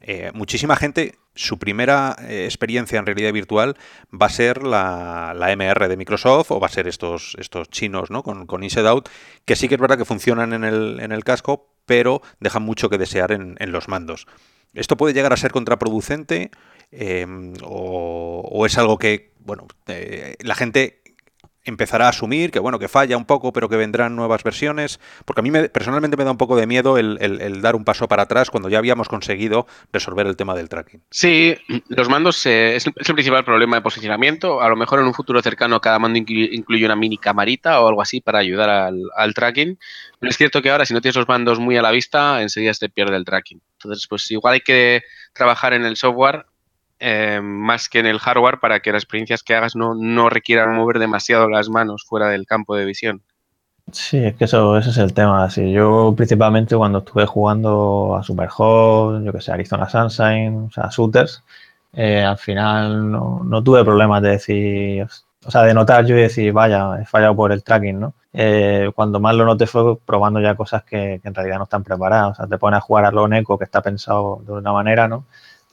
eh, muchísima gente, su primera eh, experiencia en realidad virtual va a ser la, MR de Microsoft o va a ser estos, estos chinos ¿no? con, con Inside Out, que sí que es verdad que funcionan en el, en el casco, pero dejan mucho que desear en, en los mandos. ¿Esto puede llegar a ser contraproducente em, o, es algo que, bueno, eh, la gente empezará a asumir que, bueno, que falla un poco, pero que vendrán nuevas versiones? Porque a mí me, personalmente me da un poco de miedo el, dar un paso para atrás cuando ya habíamos conseguido resolver el tema del tracking. Sí, los mandos eh, es, el principal problema de posicionamiento. A lo mejor en un futuro cercano cada mando incluye una mini camarita o algo así para ayudar al, al tracking. Pero es cierto que ahora si no tienes los mandos muy a la vista, enseguida se pierde el tracking. Entonces, pues igual hay que trabajar en el software eh, más que en el hardware para que las experiencias que hagas no, no, requieran mover demasiado las manos fuera del campo de visión. Sí, es que eso, ese es el tema. Sí, yo principalmente cuando estuve jugando a Superhot, yo que sé, Arizona Sunshine, o sea, shooters, eh, al final no, no, tuve problemas de decir, o sea, de notar yo y decir, vaya, he fallado por el tracking, ¿no? Eh, cuando más lo noté fue probando ya cosas que, en realidad no están preparadas. O sea, te pones a jugar a lo Neko que está pensado de una manera, ¿no?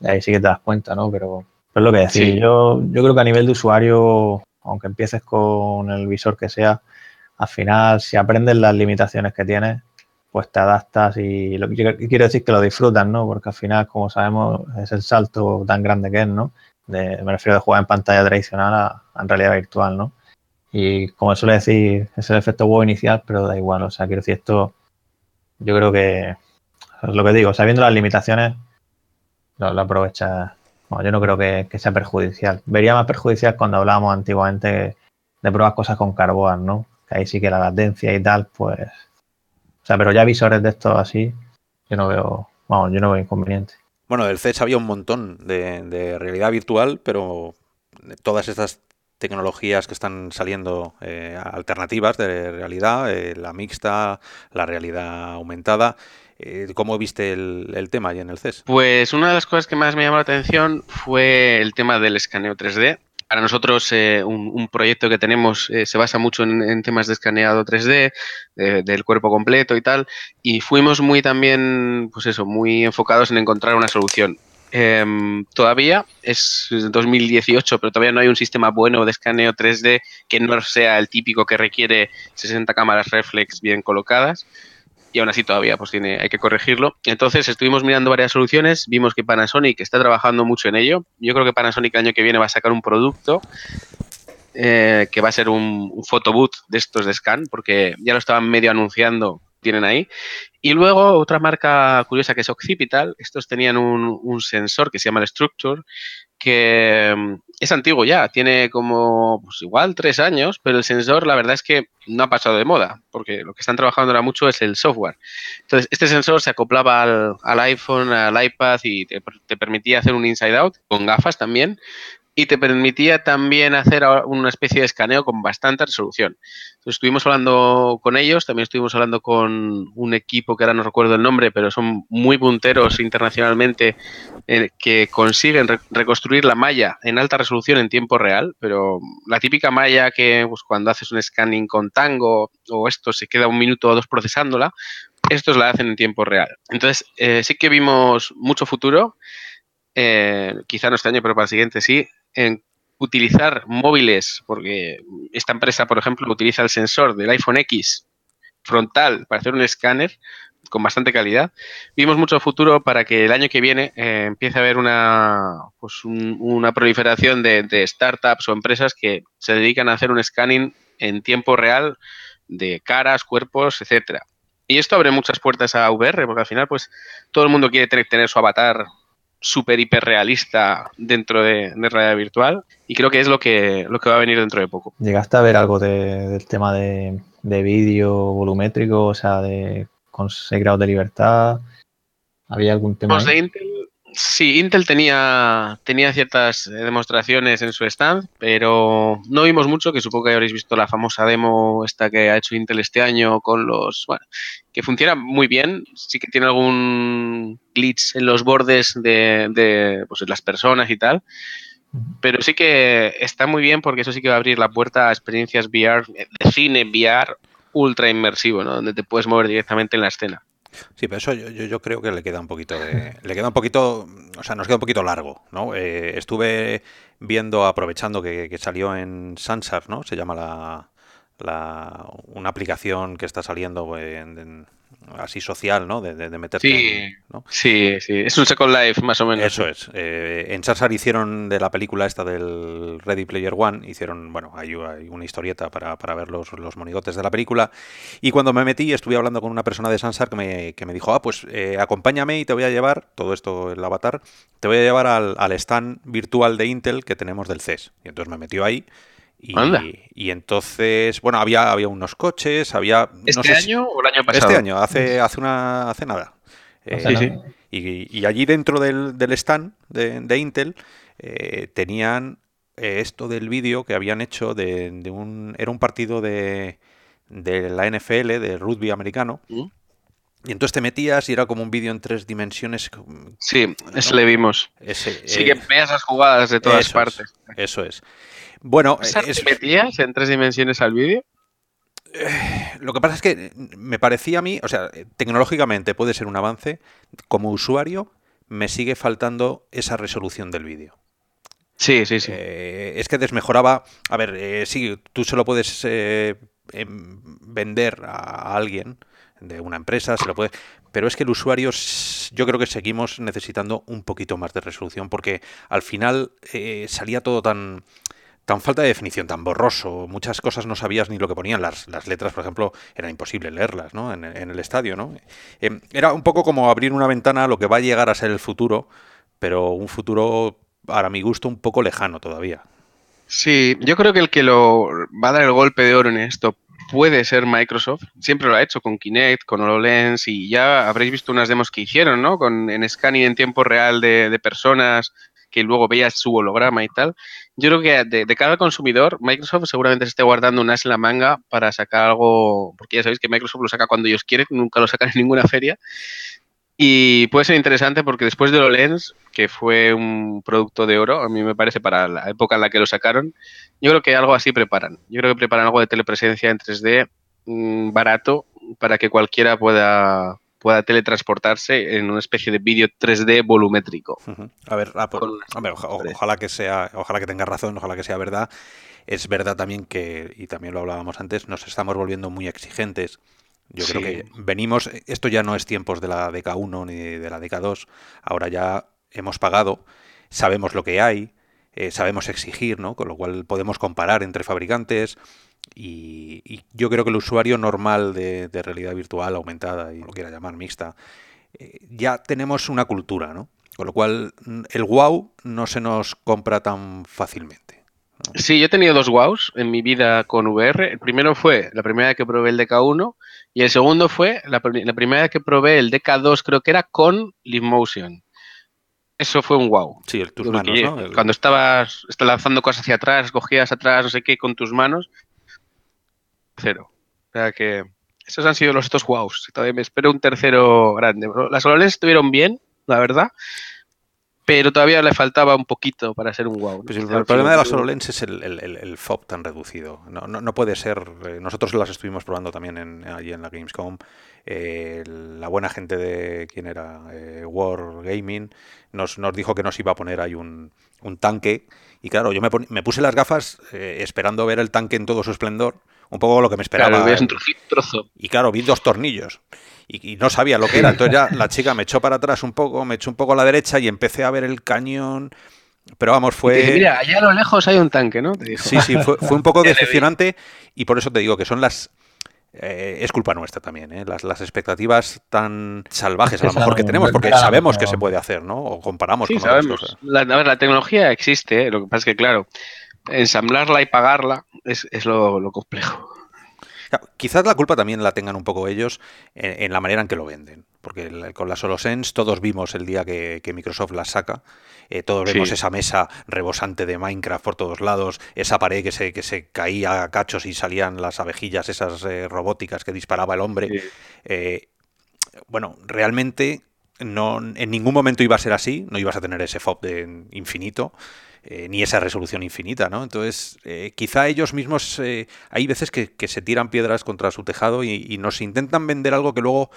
Ahí sí que te das cuenta, ¿no? Pero, es lo que decir. Yo, yo creo que a nivel de usuario, aunque empieces con el visor que sea, al final, si aprendes las limitaciones que tienes, pues te adaptas y lo que quiero decir que lo disfrutas, ¿no? Porque al final, como sabemos, es el salto tan grande que es, ¿no? De, me refiero de jugar en pantalla tradicional a, a en realidad virtual, ¿no? Y como suele decir, es el efecto wow inicial, pero da igual. O sea, quiero decir, esto yo creo que es lo que digo, sabiendo las limitaciones, lo, aprovecha. Bueno, yo no creo que, sea perjudicial. Vería más perjudicial cuando hablábamos antiguamente de probar cosas con carbón, ¿no? Que ahí sí que la latencia y tal, pues. O sea, pero ya visores de esto así, yo no veo, vamos, yo no veo inconveniente. Bueno, del CES había un montón de, de realidad virtual, pero todas estas tecnologías que están saliendo eh, alternativas de realidad, eh, la mixta, la realidad aumentada. Eh, ¿Cómo viste el, tema ahí en el CES? Pues una de las cosas que más me llamó la atención fue el tema del escaneo 3D. Para nosotros un, proyecto que tenemos se basa mucho en, temas de escaneado 3D, del cuerpo completo y tal, y fuimos muy también, pues eso, muy enfocados en encontrar una solución. Em, todavía es 2018, pero todavía no hay un sistema bueno de escaneo 3D que no sea el típico que requiere 60 cámaras reflex bien colocadas. Y aún así todavía pues tiene, hay que corregirlo. Entonces estuvimos mirando varias soluciones, vimos que Panasonic está trabajando mucho en ello. Yo creo que Panasonic el año que viene va a sacar un producto eh, que va a ser un, un photobooth de estos de scan, porque ya lo estaban medio anunciando tienen ahí. Y luego otra marca curiosa que es Occipital, estos tenían un, sensor que se llama Structure, que mm, es antiguo ya, tiene como pues igual tres años, pero el sensor la verdad es que no ha pasado de moda, porque lo que están trabajando ahora mucho es el software. Entonces, este sensor se acoplaba al, iPhone, al iPad y te, permitía hacer un inside out con gafas también, y te permitía también hacer una especie de escaneo con bastante resolución. Entonces, estuvimos hablando con ellos, también estuvimos hablando con un equipo que ahora no recuerdo el nombre, pero son muy punteros internacionalmente eh, que consiguen reconstruir la malla en alta resolución en tiempo real, pero la típica malla que pues, cuando haces un scanning con Tango o esto se queda un minuto o dos procesándola, estos la hacen en tiempo real. Entonces, eh, sí que vimos mucho futuro. Eh, quizá no este año, pero para el siguiente sí, en utilizar móviles, porque esta empresa, por ejemplo, utiliza el sensor del iPhone X frontal para hacer un escáner, con bastante calidad. Vimos mucho futuro para que el año que viene eh, empiece a haber una, pues una proliferación de, startups o empresas que se dedican a hacer un scanning en tiempo real de caras, cuerpos, etcétera. Y esto abre muchas puertas a VR, porque al final, pues, todo el mundo quiere tener, su avatar súper hiperrealista dentro de, realidad virtual y creo que es lo que, lo que va a venir dentro de poco. ¿Llegaste a ver algo del tema de, de vídeo volumétrico, o sea, de con 6 grados de libertad. ¿Había algún tema? De Intel, sí, Intel tenía, tenía ciertas eh, demostraciones en su stand, pero no vimos mucho, que supongo que habréis visto la famosa demo esta que ha hecho Intel este año con los... Bueno, que funciona muy bien, sí que tiene algún glitch en los bordes de, de pues, las personas y tal, pero sí que está muy bien porque eso sí que va a abrir la puerta a experiencias VR, de cine VR ultra inmersivo, ¿no? Donde te puedes mover directamente en la escena. Sí, pero eso yo, yo, creo que le queda un poquito de, le queda un poquito, o sea, nos queda un poquito largo, ¿no? Eh, estuve viendo, aprovechando que, salió en Sansar, ¿no? Se llama la, la una aplicación que está saliendo en, así social, ¿no? De, de, meterte sí, sí, sí, es un Second Life más o menos. Eso es. Eh, en Sansar hicieron de la película esta del Ready Player One, hicieron, bueno, hay, una historieta para, para ver los, los, monigotes de la película. Y cuando me metí, estuve hablando con una persona de Sansar que me, que me dijo, ah, pues eh, acompáñame y te voy a llevar, todo esto el avatar, te voy a llevar al, al stand virtual de Intel que tenemos del CES. Y entonces me metió ahí y, entonces, bueno, había, había unos coches, había... ¿Este año o el año pasado? Este año, hace, hace, una, hace nada. sí, sí. Y, allí dentro del, stand de, Intel eh, tenían eh, esto del vídeo que habían hecho de, un... Era un partido de, de la NFL, de rugby americano. Mm. Y entonces te metías y era como un vídeo en tres dimensiones. Sí, eso le vimos. sí, que veas las jugadas de todas partes. eso es. Bueno, es... metías en tres dimensiones al vídeo? Eh, lo que pasa es que me parecía a mí, o sea, tecnológicamente puede ser un avance, como usuario me sigue faltando esa resolución del vídeo. Sí, sí, sí. Eh, es que desmejoraba, a ver, eh, sí, tú se lo puedes em, vender a alguien de una empresa, se lo puede, pero es que el usuario yo creo que seguimos necesitando un poquito más de resolución porque al final salía todo tan tan falta de definición, tan borroso, muchas cosas no sabías ni lo que ponían, las, las letras, por ejemplo, era imposible leerlas, ¿no? En, el estadio, ¿no? Em, era un poco como abrir una ventana a lo que va a llegar a ser el futuro, pero un futuro, para mi gusto, un poco lejano todavía. Sí, yo creo que el que lo va a dar el golpe de oro en esto puede ser Microsoft. Siempre lo ha hecho con Kinect, con HoloLens y ya habréis visto unas demos que hicieron, ¿no? Con en scanning en tiempo real de, personas que luego veías su holograma y tal. Yo creo que de, cada consumidor, Microsoft seguramente se esté guardando un as en la manga para sacar algo, porque ya sabéis que Microsoft lo saca cuando ellos quieren, nunca lo sacan en ninguna feria. Y puede ser interesante porque después de HoloLens, que fue un producto de oro, a mí me parece para la época en la que lo sacaron, yo creo que algo así preparan. Yo creo que preparan algo de telepresencia en 3D mm, barato para que cualquiera pueda pueda teletransportarse en una especie de vídeo 3D volumétrico. A ver, ah, pues, ojalá que sea, ojalá que tenga razón, ojalá que sea verdad. Es verdad también que, y también lo hablábamos antes, nos estamos volviendo muy exigentes. Yo creo que venimos, esto ya no es tiempos de la DK1 ni de la DK2, ahora ya hemos pagado, sabemos lo que hay, eh, sabemos exigir, ¿no? Con lo cual podemos comparar entre fabricantes, y, yo creo que el usuario normal de, realidad virtual aumentada, y lo quiera llamar mixta, eh, ya tenemos una cultura, ¿no? Con lo cual el wow no se nos compra tan fácilmente. Sí, yo he tenido dos wows en mi vida con VR. El primero fue la primera vez que probé el DK1 y el segundo fue la, primera vez que probé el DK2, creo que era con Motion. Eso fue un wow. Sí, tus manos, ¿no? Cuando estabas, lanzando cosas hacia atrás, cogías atrás, no sé qué, con tus manos, cero. O sea que esos han sido los estos wows. Todavía me espero un tercero grande. Las HoloLens estuvieron bien, la verdad, pero todavía le faltaba un poquito para ser un wow. Pues el, problema de las HoloLens es el, el, FOB tan reducido. No, no, puede ser. Eh, nosotros las estuvimos probando también en, allí en la Gamescom. Eh, la buena gente de quién era eh, War Gaming nos, nos dijo que nos iba a poner ahí un, un tanque y claro yo me, me puse las gafas esperando ver el tanque en todo su esplendor un poco lo que me esperaba. Claro, ves un trozo. Y claro, vi dos tornillos y, no sabía lo que era. Entonces ya la chica me echó para atrás un poco, me echó un poco a la derecha y empecé a ver el cañón. Pero vamos, fue. mira, allá a lo lejos hay un tanque, ¿no? Sí, sí, fue, un poco decepcionante y por eso te digo que son las. Eh, es culpa nuestra también, ¿eh? las, las expectativas tan salvajes a lo mejor que tenemos, porque sabemos que se puede hacer, ¿no? O comparamos con sabemos. La, a ver, la tecnología existe, ¿eh? lo que pasa es que, claro, ensamblarla y pagarla es, es lo, lo complejo. Quizás la culpa también la tengan un poco ellos en, la manera en que lo venden. Porque con las HoloSense todos vimos el día que, Microsoft las saca. Eh, todos vemos esa mesa rebosante de Minecraft por todos lados, esa pared que se, que se caía a cachos y salían las abejillas, esas eh, robóticas que disparaba el hombre. Eh, bueno, realmente no, en ningún momento iba a ser así, no ibas a tener ese FOB de infinito. Eh, ni esa resolución infinita, ¿no? Entonces, eh, quizá ellos mismos, eh, hay veces que, se tiran piedras contra su tejado y, nos intentan vender algo que luego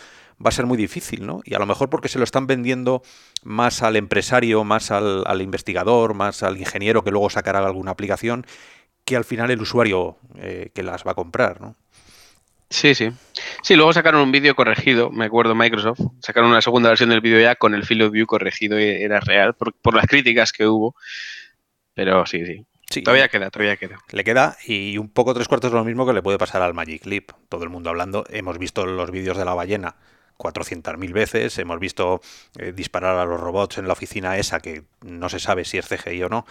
va a ser muy difícil, ¿no? Y a lo mejor porque se lo están vendiendo más al empresario, más al, investigador, más al ingeniero que luego sacará alguna aplicación, que al final el usuario que las va a comprar, ¿no? Sí, sí. Sí, luego sacaron un vídeo corregido, me acuerdo Microsoft, sacaron una segunda versión del vídeo ya con el field of view corregido y era real por las críticas que hubo. Pero sí, sí. Todavía queda, todavía queda. Le queda y un poco tres cuartos lo mismo que le puede pasar al Magic Leap. Todo el mundo hablando. Hemos visto los vídeos de la ballena 400.000 veces. Hemos visto eh, disparar a los robots en la oficina esa que no se sabe si es CGI o no.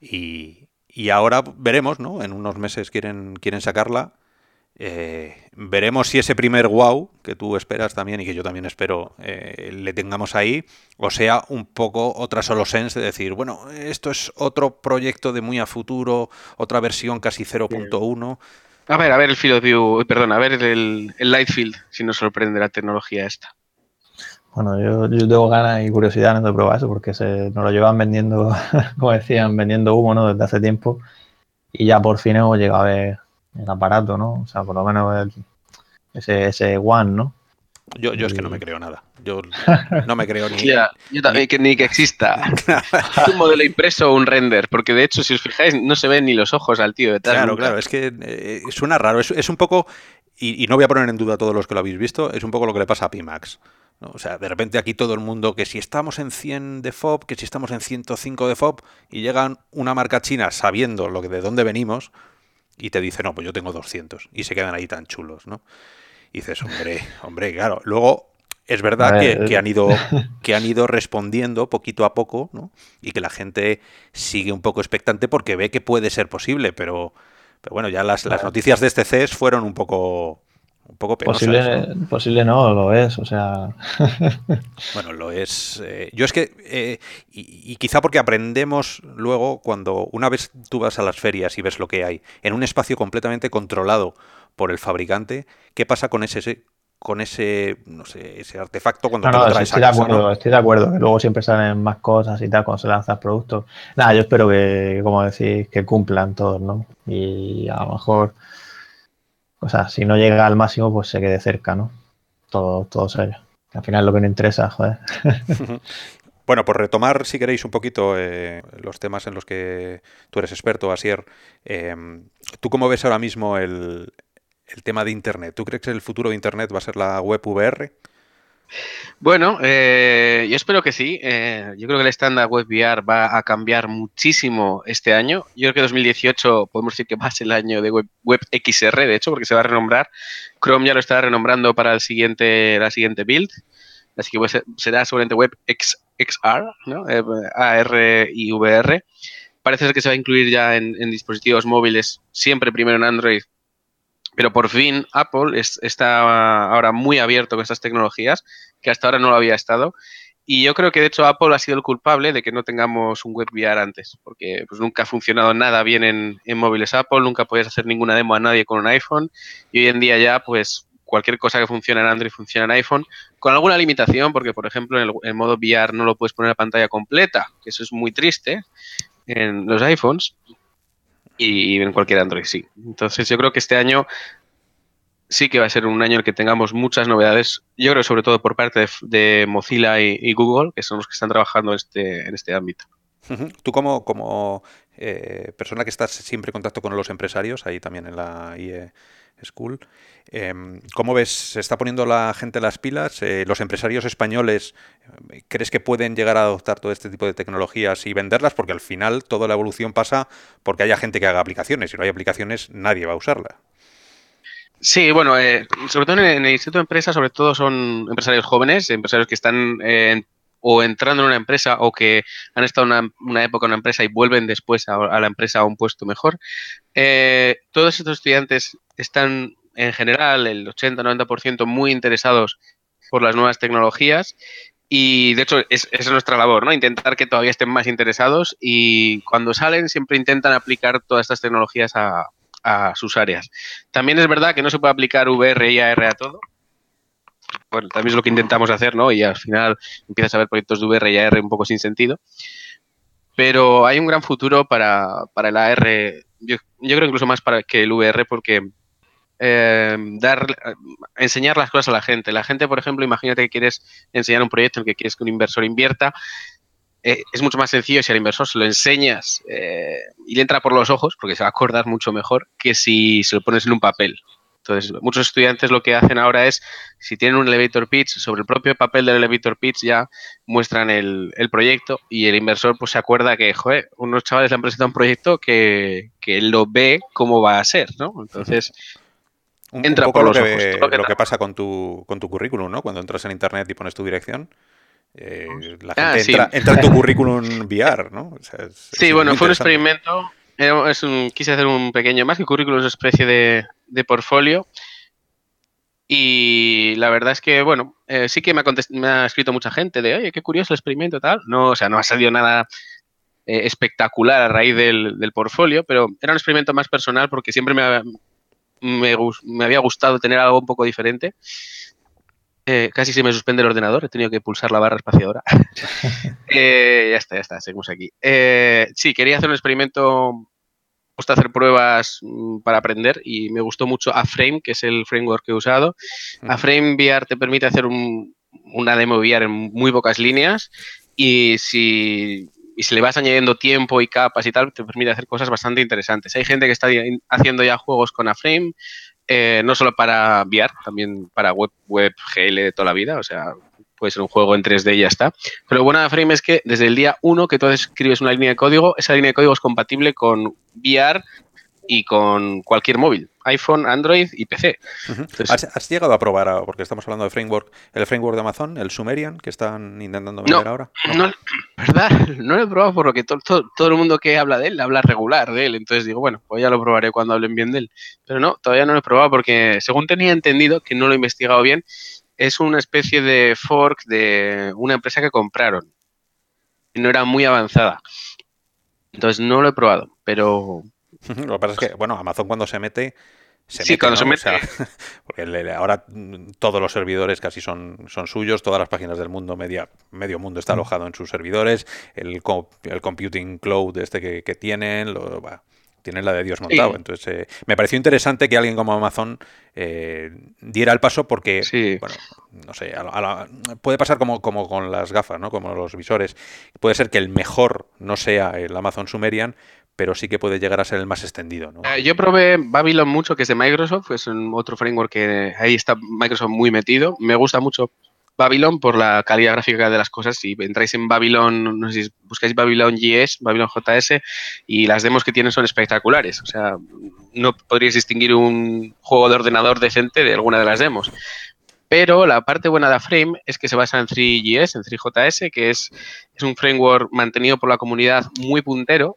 Y, y ahora veremos, ¿no? En unos meses quieren, quieren sacarla eh, veremos si ese primer wow que tú esperas también y que yo también espero eh, le tengamos ahí, o sea, un poco otra solo sense de decir, bueno, esto es otro proyecto de muy a futuro, otra versión casi 0.1. A ver, a ver el field of view, perdón, a ver el, el light field, si nos sorprende la tecnología esta. Bueno, yo, tengo ganas y curiosidad de probar eso porque se, nos lo llevan vendiendo, como decían, vendiendo humo ¿no? desde hace tiempo y ya por fin hemos llegado a ver el aparato, ¿no? O sea, por lo menos ese, ese One, ¿no? Yo, yo es que no me creo nada. Yo no me creo ni. yo también, que, ni que exista un modelo impreso o un render, porque de hecho, si os fijáis, no se ven ni los ojos al tío detrás. Claro, claro, es que eh, suena raro. Es, es un poco, y, no voy a poner en duda a todos los que lo habéis visto, es un poco lo que le pasa a Pimax. O sea, de repente aquí todo el mundo, que si estamos en 100 de FOB, que si estamos en 105 de FOB, y llegan una marca china sabiendo lo que, de dónde venimos, y te dice, no, pues yo tengo 200 y se quedan ahí tan chulos, ¿no? Y dices, hombre, hombre, claro. Luego es verdad que, han ido, que han ido respondiendo poquito a poco, ¿no? Y que la gente sigue un poco expectante porque ve que puede ser posible, pero, pero bueno, ya las, las noticias de este CES fueron un poco un poco Posible, ¿no? posible no, lo es, o sea. bueno, lo es. Eh, yo es que, eh, y, quizá porque aprendemos luego cuando una vez tú vas a las ferias y ves lo que hay en un espacio completamente controlado por el fabricante, ¿qué pasa con ese con ese, no sé, ese artefacto cuando te lo traes estoy de acuerdo, Estoy de acuerdo, que luego siempre salen más cosas y tal cuando se lanzan productos. Nada, yo espero que, como decís, que cumplan todos, ¿no? Y a lo mejor o sea, si no llega al máximo, pues se quede cerca, ¿no? Todo, todo serio. Al final lo que nos interesa, joder. Bueno, por retomar, si queréis, un poquito eh, los temas en los que tú eres experto, Asier. Em, ¿Tú cómo ves ahora mismo el, el, tema de Internet? ¿Tú crees que el futuro de Internet va a ser la web VR? Bueno, eh, yo espero que sí. Eh, yo creo que el estándar web VR va a cambiar muchísimo este año. Yo creo que 2018 podemos decir que va a ser el año de web, XR, de hecho, porque se va a renombrar. Chrome ya lo está renombrando para el siguiente, la siguiente build. Así que pues, será seguramente web XR, ¿no? Eh, AR y VR. Parece ser que se va a incluir ya en dispositivos móviles, siempre primero en Android, pero por fin Apple está ahora muy abierto con estas tecnologías, que hasta ahora no lo había estado. Y yo creo que de hecho Apple ha sido el culpable de que no tengamos un web VR antes, porque pues, nunca ha funcionado nada bien en, móviles Apple, nunca podías hacer ninguna demo a nadie con un iPhone y hoy en día ya pues cualquier cosa que funcione en Android funciona en iPhone, con alguna limitación, porque por ejemplo en el modo VR no lo puedes poner a pantalla completa, que eso es muy triste en los iPhones, y en cualquier Android, sí. Entonces yo creo que este año sí que va a ser un año en el que tengamos muchas novedades, yo creo sobre todo por parte de, Mozilla y, Google, que son los que están trabajando este, en este ámbito. Tú como, como eh, persona que estás siempre en contacto con los empresarios, ahí también en la IE School, em, ¿cómo ves? ¿Se está poniendo la gente las pilas? Eh, ¿Los empresarios españoles crees que pueden llegar a adoptar todo este tipo de tecnologías y venderlas? Porque al final toda la evolución pasa porque haya gente que haga aplicaciones. Si no hay aplicaciones, nadie va a usarla. Sí, bueno, eh, sobre todo en el Instituto de Empresa, sobre todo son empresarios jóvenes, empresarios que están en o entrando en una empresa o que han estado una, una época en una empresa y vuelven después a, la empresa a un puesto mejor. Eh, todos estos estudiantes están en general, el 80-90% muy interesados por las nuevas tecnologías y de hecho es, es, nuestra labor, ¿no? Intentar que todavía estén más interesados y cuando salen siempre intentan aplicar todas estas tecnologías a, a sus áreas. También es verdad que no se puede aplicar VR y AR a todo, bueno, también es lo que intentamos hacer, ¿no? Y al final empiezas a ver proyectos de VR y AR un poco sin sentido. Pero hay un gran futuro para, para el AR, yo, creo incluso más para que el VR, porque eh, dar, enseñar las cosas a la gente. La gente, por ejemplo, imagínate que quieres enseñar un proyecto en el que quieres que un inversor invierta. Eh, es mucho más sencillo si al inversor se lo enseñas eh, y le entra por los ojos, porque se va a acordar mucho mejor que si se lo pones en un papel. Entonces, muchos estudiantes lo que hacen ahora es, si tienen un elevator pitch, sobre el propio papel del elevator pitch ya muestran el, proyecto y el inversor pues se acuerda que, joder, unos chavales le han presentado un proyecto que, que él lo ve cómo va a ser, ¿no? Entonces... entra por los lo que, ojos. Lo que, pasa con tu, con tu currículum, ¿no? Cuando entras en internet y pones tu dirección, eh, la ah, gente entra, entra, en tu currículum VR, ¿no? sí, bueno, fue un experimento un, quise hacer un pequeño más que currículum es una especie de, de portfolio. Y la verdad es que, bueno, eh, sí que me ha, me ha, escrito mucha gente de, oye, qué curioso el experimento tal. No, o sea, no ha salido nada eh, espectacular a raíz del, del, portfolio, pero era un experimento más personal porque siempre me, me, me había gustado tener algo un poco diferente. Eh, casi se me suspende el ordenador, he tenido que pulsar la barra espaciadora. eh, ya está, ya está, seguimos aquí. Eh, sí, quería hacer un experimento, gusta hacer pruebas mm, para aprender y me gustó mucho A-Frame, que es el framework que he usado. A-Frame VR te permite hacer un, una demo VR en muy pocas líneas y si, y si le vas añadiendo tiempo y capas y tal, te permite hacer cosas bastante interesantes. Hay gente que está haciendo ya juegos con A-Frame, eh, no solo para VR, también para web, web GL de toda la vida, o sea, puede ser un juego en 3D y ya está. Pero lo bueno de Frame es que desde el día 1 que tú escribes una línea de código, esa línea de código es compatible con VR y con cualquier móvil, iPhone, Android y PC. ¿Has, llegado a probar, porque estamos hablando de framework, el framework de Amazon, el Sumerian, que están intentando vender ahora? No. ¿verdad? No lo he probado por lo que todo el mundo que habla de él habla regular de él. Entonces digo, bueno, pues ya lo probaré cuando hablen bien de él. Pero no, todavía no lo he probado porque según tenía entendido, que no lo he investigado bien, es una especie de fork de una empresa que compraron. No era muy avanzada. Entonces no lo he probado, pero Lo que pasa es que, bueno, Amazon cuando se mete, se sí, mete, cuando se mete. porque ahora todos los servidores casi son, son suyos, todas las páginas del mundo, media, medio mundo está mm. alojado en sus servidores, el, el computing cloud este que, que tienen, lo, tienen la de Dios montado. Entonces, eh, me pareció interesante que alguien como Amazon eh, diera el paso porque, bueno, no sé, puede pasar como, como con las gafas, ¿no? Como los visores. Puede ser que el mejor no sea el Amazon Sumerian, pero sí que puede llegar a ser el más extendido. ¿no? Eh, yo probé Babylon mucho, que es de Microsoft, es otro framework que ahí está Microsoft muy metido. Me gusta mucho Babylon por la calidad gráfica de las cosas. Si entráis en Babylon, no sé si buscáis Babylon JS, Babylon JS, y las demos que tienen son espectaculares. O sea, no podríais distinguir un juego de ordenador decente de alguna de las demos. Pero la parte buena de Frame es que se basa en 3GS, en 3JS, que es, es un framework mantenido por la comunidad muy puntero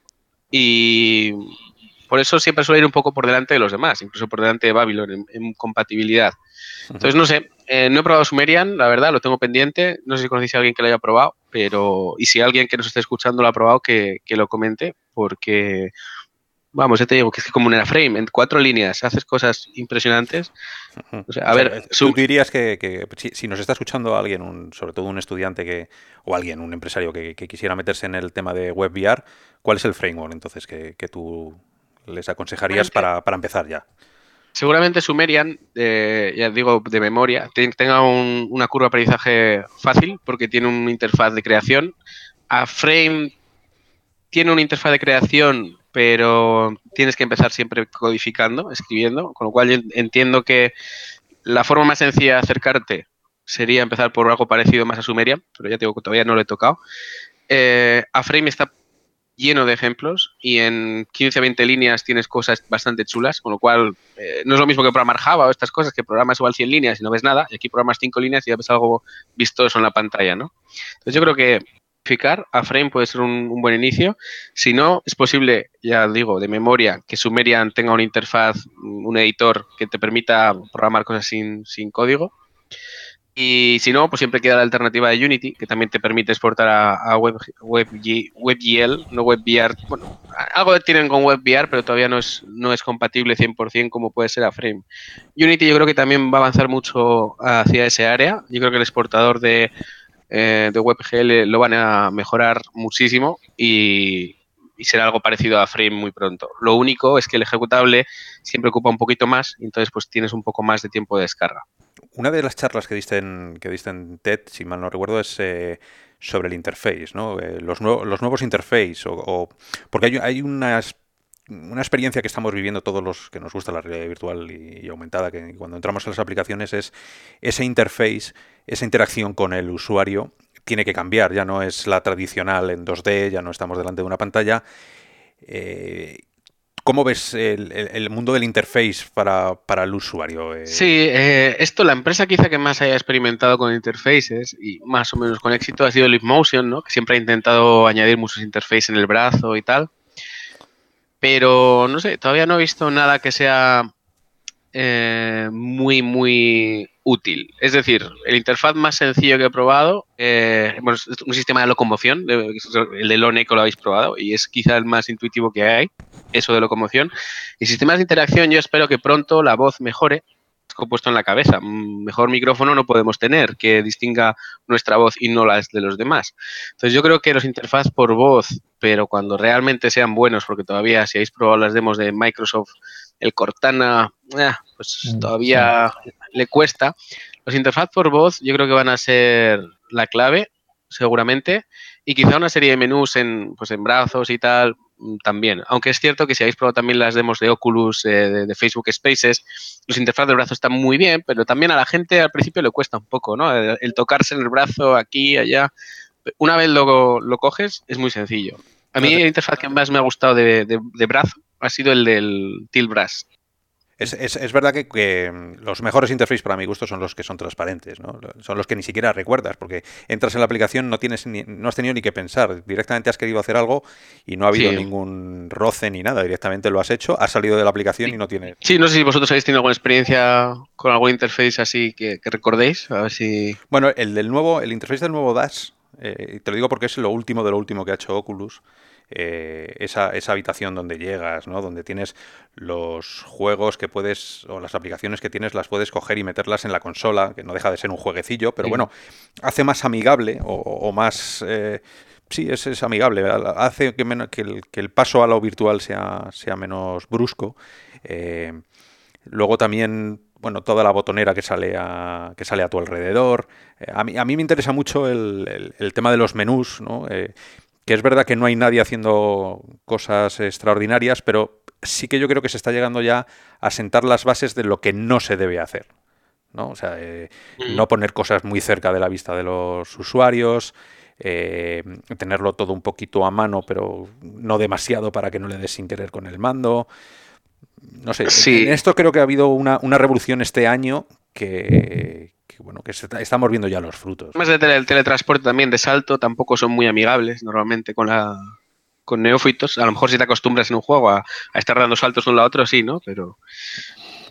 y por eso siempre suele ir un poco por delante de los demás, incluso por delante de Babylon en, compatibilidad. Entonces, no sé, eh, no he probado Sumerian, la verdad, lo tengo pendiente. No sé si conocéis a alguien que lo haya probado, pero y si alguien que nos esté escuchando lo ha probado, que, que lo comente, porque vamos, ya te digo que es como un frame, en cuatro líneas haces cosas impresionantes. O sea, a ver, tú dirías que, si, nos está escuchando alguien, un, sobre todo un estudiante que o alguien, un empresario que, quisiera meterse en el tema de web VR, ¿cuál es el framework entonces que, tú les aconsejarías para, empezar ya? Seguramente Sumerian, eh, ya digo de memoria, tenga una curva de aprendizaje fácil porque tiene una interfaz de creación. A Frame tiene una interfaz de creación, pero tienes que empezar siempre codificando, escribiendo, con lo cual yo entiendo que la forma más sencilla de acercarte sería empezar por algo parecido más a Sumeria, pero ya digo que todavía no lo he tocado. Eh, a Frame está lleno de ejemplos y en 15-20 líneas tienes cosas bastante chulas, con lo cual eh, no es lo mismo que programar Java o estas cosas, que programas igual 100 líneas y no ves nada, y aquí programas 5 líneas y ya ves algo vistoso en la pantalla, ¿no? Entonces yo creo que a Frame puede ser un, buen inicio. Si no, es posible, ya digo, de memoria, que Sumerian tenga una interfaz, un editor que te permita programar cosas sin, sin código. Y si no, pues siempre queda la alternativa de Unity, que también te permite exportar a, Web, WebGL, no WebVR. Bueno, algo tienen con WebVR, pero todavía no es, no es compatible 100% como puede ser a Frame. Unity yo creo que también va a avanzar mucho hacia ese área. Yo creo que el exportador de, eh, de WebGL lo van a mejorar muchísimo y, y será algo parecido a Frame muy pronto. Lo único es que el ejecutable siempre ocupa un poquito más, entonces pues tienes un poco más de tiempo de descarga. Una de las charlas que diste en, que diste en TED, si mal no recuerdo, es eh, sobre el interface, ¿no? Eh, los, los, nuevos interface, o, porque hay, hay una experiencia que estamos viviendo todos los que nos gusta la realidad virtual y, aumentada, que cuando entramos en las aplicaciones es ese interface, esa interacción con el usuario tiene que cambiar, ya no es la tradicional en 2D, ya no estamos delante de una pantalla. Eh, ¿Cómo ves el, mundo del interface para, el usuario? Eh, sí, eh, esto la empresa quizá que más haya experimentado con interfaces y más o menos con éxito ha sido Motion, ¿no? que siempre ha intentado añadir muchos interfaces en el brazo y tal. Pero no sé, todavía no he visto nada que sea muy, muy útil. Es decir, el interfaz más sencillo que he probado, eh, es un sistema de locomoción, el de Loneco lo habéis probado y es quizá el más intuitivo que hay, eso de locomoción. Y sistemas de interacción, yo espero que pronto la voz mejore, puesto en la cabeza. Mejor micrófono no podemos tener que distinga nuestra voz y no las de los demás. Entonces yo creo que los interfaz por voz, pero cuando realmente sean buenos, porque todavía si habéis probado las demos de Microsoft, el Cortana, eh, pues mm, todavía le cuesta. Los interfaz por voz yo creo que van a ser la clave, seguramente, y quizá una serie de menús en, pues en brazos y tal mm, también. Aunque es cierto que si habéis probado también las demos de Oculus, eh, de, Facebook Spaces, los interfaz de brazo están muy bien, pero también a la gente al principio le cuesta un poco, ¿no? El, tocarse en el brazo aquí, allá. Una vez lo, lo coges, es muy sencillo. A mí el interfaz que más me ha gustado de, de brazo ha sido el del Tilt Brass. Es, es, verdad que, mm, los mejores interfaces para mi gusto son los que son transparentes, ¿no? Son los que ni siquiera recuerdas, porque entras en la aplicación, no tienes no has tenido ni que pensar, directamente has querido hacer algo y no ha habido ningún roce ni nada, directamente lo has hecho, has salido de la aplicación y no tienes. Sí, no sé si vosotros habéis tenido alguna experiencia con algún interface así que, recordéis, a ver si. Bueno, el del nuevo, el interface del nuevo Dash, eh, te lo digo porque es lo último de lo último que ha hecho Oculus. Eh, esa, esa, habitación donde llegas, ¿no? donde tienes los juegos que puedes, o las aplicaciones que tienes, las puedes coger y meterlas en la consola, que no deja de ser un jueguecillo, pero bueno, hace más amigable o, más... Eh, sí, es, amigable, hace que, el, que, el, paso a lo virtual sea, sea menos brusco. Eh, luego también bueno, toda la botonera que sale a, que sale a tu alrededor. a, mí, a mí me interesa mucho el, el, tema de los menús, ¿no? que es verdad que no hay nadie haciendo cosas extraordinarias, pero sí que yo creo que se está llegando ya a sentar las bases de lo que no se debe hacer. ¿no? O sea, eh, mm. no poner cosas muy cerca de la vista de los usuarios, eh, tenerlo todo un poquito a mano, pero no demasiado para que no le des sin querer con el mando. No sé, en esto creo que ha habido una, una revolución este año que, bueno, que estamos viendo ya los frutos. Más de el teletransporte también de salto tampoco son muy amigables normalmente con la con neófitos. A lo mejor si te acostumbras en un juego a, estar dando saltos de un lado a otro, sí, ¿no? Pero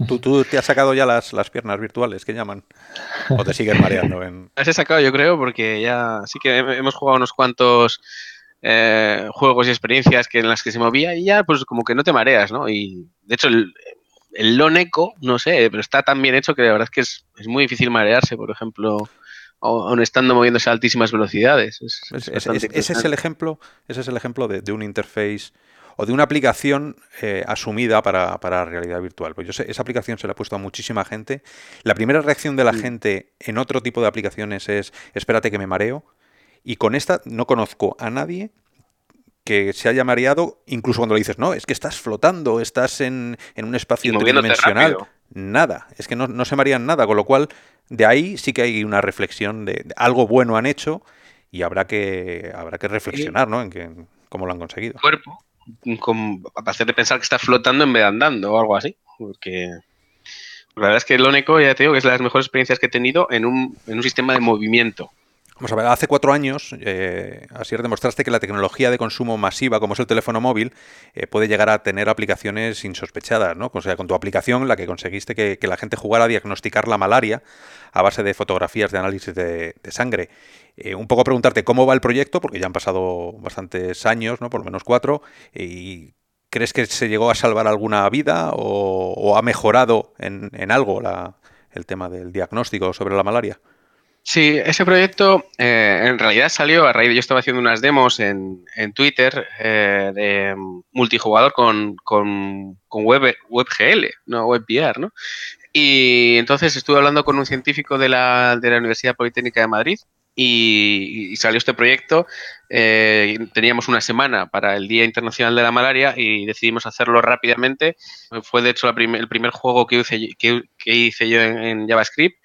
¿Tú, tú te has sacado ya las, las, piernas virtuales que llaman? ¿O te sigues mareando? En... Las he sacado, yo creo, porque ya sí que hemos jugado unos cuantos eh, juegos y experiencias que en las que se movía y ya, pues como que no te mareas, ¿no? Y de hecho, el, el Loneco, no sé, pero está tan bien hecho que la verdad es que es, muy difícil marearse, por ejemplo, aun estando moviéndose a altísimas velocidades. ese es el ejemplo, ese es el ejemplo de, un interface o de una aplicación eh, asumida para, para, realidad virtual. Pues yo sé, esa aplicación se la ha puesto a muchísima gente. La primera reacción de la gente en otro tipo de aplicaciones es espérate que me mareo. Y con esta no conozco a nadie que se haya mareado, incluso cuando le dices, no, es que estás flotando, estás en, un espacio tridimensional. Nada, es que no, se marean nada, con lo cual de ahí sí que hay una reflexión de, algo bueno han hecho y habrá que habrá que reflexionar, ¿no? En que, cómo lo han conseguido. Cuerpo, para hacer de pensar que está flotando en vez de andando o algo así, porque la verdad es que el Oneco, ya te digo, que es de las mejores experiencias que he tenido en un, en un sistema de movimiento. Vamos a ver, hace cuatro años, eh, así demostraste que la tecnología de consumo masiva, como es el teléfono móvil, eh, puede llegar a tener aplicaciones insospechadas, ¿no? O sea, con tu aplicación, la que conseguiste que, la gente jugara a diagnosticar la malaria a base de fotografías de análisis de, sangre. Eh, un poco preguntarte cómo va el proyecto, porque ya han pasado bastantes años, ¿no? Por lo menos cuatro, y ¿crees que se llegó a salvar alguna vida o, ha mejorado en, algo el tema del diagnóstico sobre la malaria? Sí, ese proyecto eh, en realidad salió a raíz de yo estaba haciendo unas demos en, Twitter eh, de multijugador con web, WebGL, no WebVR, ¿no? Y entonces estuve hablando con un científico de la, de la Universidad Politécnica de Madrid y, salió este proyecto. Eh, teníamos una semana para el Día Internacional de la Malaria y decidimos hacerlo rápidamente. Fue de hecho el primer juego que hice, que, hice yo en JavaScript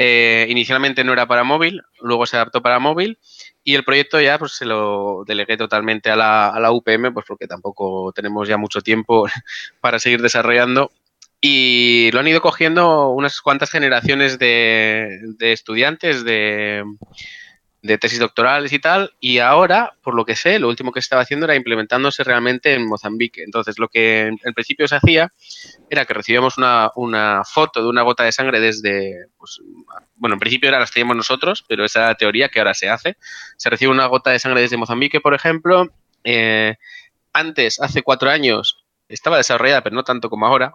eh, inicialmente no era para móvil, luego se adaptó para móvil y el proyecto ya pues se lo delegué totalmente a la, a la UPM, pues porque tampoco tenemos ya mucho tiempo para seguir desarrollando. Y lo han ido cogiendo unas cuantas generaciones de, de estudiantes de, de tesis doctorales y tal, y ahora, por lo que sé, lo último que estaba haciendo era implementándose realmente en Mozambique. Entonces, lo que en, principio se hacía era que recibíamos una, una, foto de una gota de sangre desde, pues, bueno, en principio era las teníamos nosotros, pero esa era la teoría que ahora se hace. Se recibe una gota de sangre desde Mozambique, por ejemplo. Eh, antes, hace cuatro años, estaba desarrollada, pero no tanto como ahora,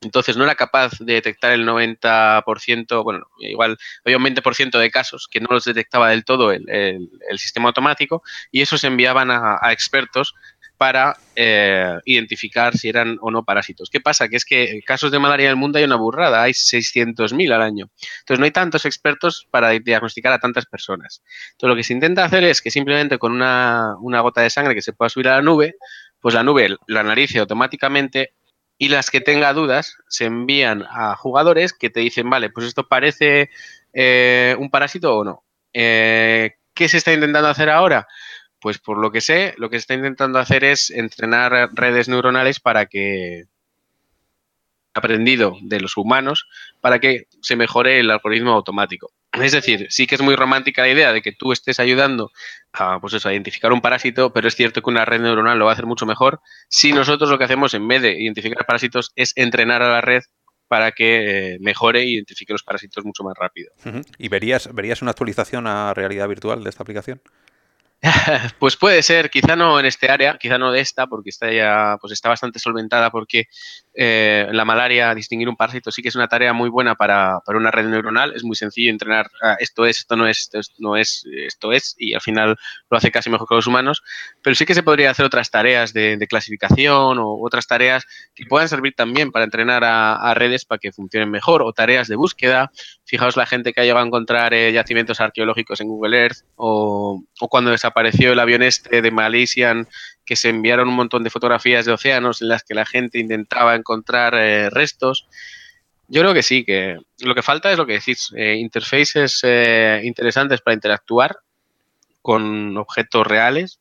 entonces no era capaz de detectar el 90%, bueno, igual había un 20% de casos que no los detectaba del todo el, sistema automático y esos se enviaban a, expertos para eh, identificar si eran o no parásitos. ¿Qué pasa? Que es que casos de malaria en el mundo hay una burrada, hay 600.000 al año. Entonces no hay tantos expertos para diagnosticar a tantas personas. Entonces lo que se intenta hacer es que simplemente con una, una gota de sangre que se pueda subir a la nube, pues la nube la analice automáticamente y las que tenga dudas se envían a jugadores que te dicen, vale, pues esto parece eh, un parásito o no. Eh, ¿Qué se está intentando hacer ahora? Pues por lo que sé, lo que se está intentando hacer es entrenar redes neuronales para que aprendido de los humanos para que se mejore el algoritmo automático. Es decir, sí que es muy romántica la idea de que tú estés ayudando a, pues eso, a identificar un parásito, pero es cierto que una red neuronal lo va a hacer mucho mejor si nosotros lo que hacemos en vez de identificar parásitos es entrenar a la red para que eh, mejore e identifique los parásitos mucho más rápido. ¿Y verías, verías una actualización a realidad virtual de esta aplicación? Pues puede ser, quizá no en este área, quizá no de esta, porque está ya, pues está bastante solventada, porque eh, la malaria, distinguir un parásito, sí que es una tarea muy buena para, una red neuronal. Es muy sencillo entrenar ah, esto es, esto no es, esto no es, esto es, y al final lo hace casi mejor que los humanos. Pero sí que se podría hacer otras tareas de, clasificación o otras tareas que puedan servir también para entrenar a, redes para que funcionen mejor, o tareas de búsqueda. Fijaos la gente que ha llegado a encontrar eh, yacimientos arqueológicos en Google Earth o, o cuando desapareció el avión este de Malaysian que se enviaron un montón de fotografías de océanos en las que la gente intentaba encontrar eh, restos. Yo creo que sí, que lo que falta es lo que decís, eh, interfaces eh, interesantes para interactuar con objetos reales.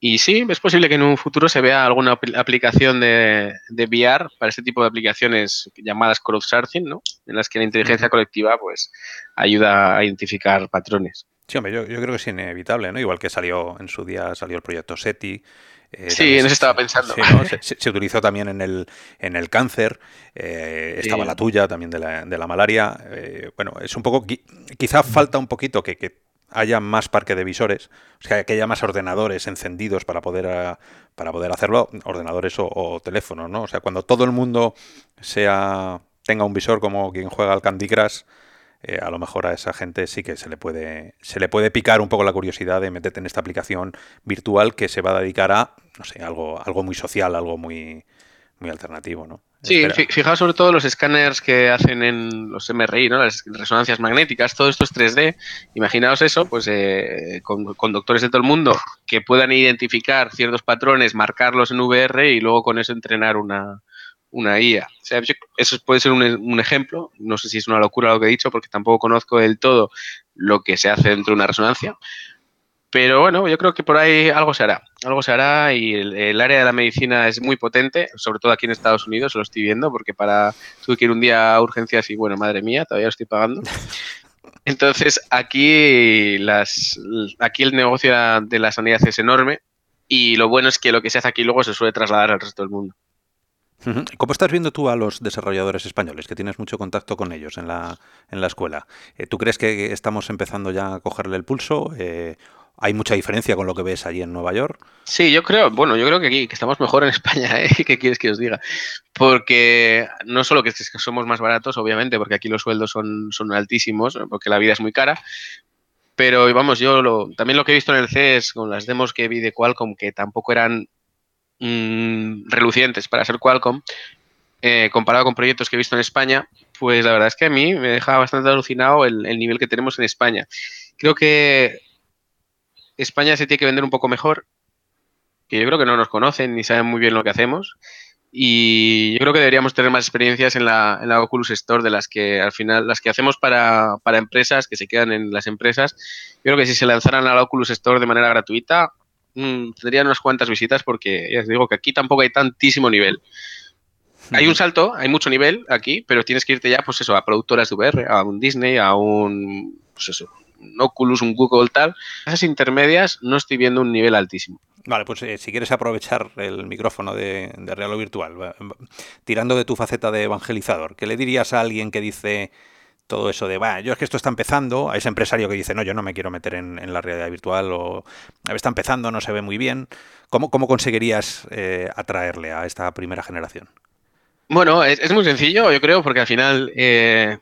Y sí, es posible que en un futuro se vea alguna aplicación de, de VR para este tipo de aplicaciones llamadas crowdsourcing, ¿no? En las que la inteligencia colectiva pues ayuda a identificar patrones. Sí, hombre, yo, creo que es inevitable, ¿no? Igual que salió en su día, salió el proyecto SETI. Eh, sí, en eso estaba pensando. se, utilizó también en el, en el cáncer, eh, estaba la tuya también de la, de la malaria. Eh, bueno, es un poco, quizá falta un poquito que, haya más parque de visores, o sea, que haya más ordenadores encendidos para poder, para poder hacerlo, ordenadores o, teléfonos, ¿no? O sea, cuando todo el mundo sea tenga un visor como quien juega al Candy Crush, eh, a lo mejor a esa gente sí que se le puede se le puede picar un poco la curiosidad de meterte en esta aplicación virtual que se va a dedicar a no sé algo algo muy social algo muy muy alternativo, ¿no? Sí, fijaos sobre todo los escáneres que hacen en los MRI, ¿no? Las resonancias magnéticas, todo esto es 3D. Imaginaos eso, pues eh, con, con, doctores de todo el mundo que puedan identificar ciertos patrones, marcarlos en VR y luego con eso entrenar una, una IA. O sea, eso puede ser un, un, ejemplo. No sé si es una locura lo que he dicho, porque tampoco conozco del todo lo que se hace dentro de una resonancia. Pero bueno, yo creo que por ahí algo se hará. Algo se hará y el, área de la medicina es muy potente, sobre todo aquí en Estados Unidos, lo estoy viendo, porque para tuve que ir un día a urgencias y bueno, madre mía, todavía lo estoy pagando. Entonces, aquí, las, aquí el negocio de la sanidad es enorme y lo bueno es que lo que se hace aquí luego se suele trasladar al resto del mundo. ¿Cómo estás viendo tú a los desarrolladores españoles, que tienes mucho contacto con ellos en la, en la escuela? Eh, ¿Tú crees que estamos empezando ya a cogerle el pulso? Eh, ¿Hay mucha diferencia con lo que ves allí en Nueva York? Sí, yo creo, bueno, yo creo que aquí que estamos mejor en España, ¿eh? ¿Qué quieres que os diga? Porque no solo que, somos más baratos, obviamente, porque aquí los sueldos son, son altísimos, porque la vida es muy cara, pero vamos, yo lo, también lo que he visto en el CES con las demos que vi de Qualcomm, que tampoco eran mmm, relucientes para ser Qualcomm, eh, comparado con proyectos que he visto en España, pues la verdad es que a mí me deja bastante alucinado el, el nivel que tenemos en España. Creo que España se tiene que vender un poco mejor, que yo creo que no nos conocen ni saben muy bien lo que hacemos. Y yo creo que deberíamos tener más experiencias en la, en la Oculus Store de las que al final, las que hacemos para, para, empresas, que se quedan en las empresas. Yo creo que si se lanzaran a la Oculus Store de manera gratuita, mmm, tendrían unas cuantas visitas porque ya os digo que aquí tampoco hay tantísimo nivel. Hay un salto, hay mucho nivel aquí, pero tienes que irte ya, pues eso, a productoras de VR, a un Disney, a un, pues eso, un Oculus, un Google, tal. Esas intermedias no estoy viendo un nivel altísimo. Vale, pues eh, si quieres aprovechar el micrófono de, de Real o Virtual, tirando de tu faceta de evangelizador, ¿qué le dirías a alguien que dice todo eso de, va, yo es que esto está empezando, a ese empresario que dice, no, yo no me quiero meter en, la realidad virtual o está empezando, no se ve muy bien, ¿cómo, cómo conseguirías eh, atraerle a esta primera generación? Bueno, es, es, muy sencillo, yo creo, porque al final eh,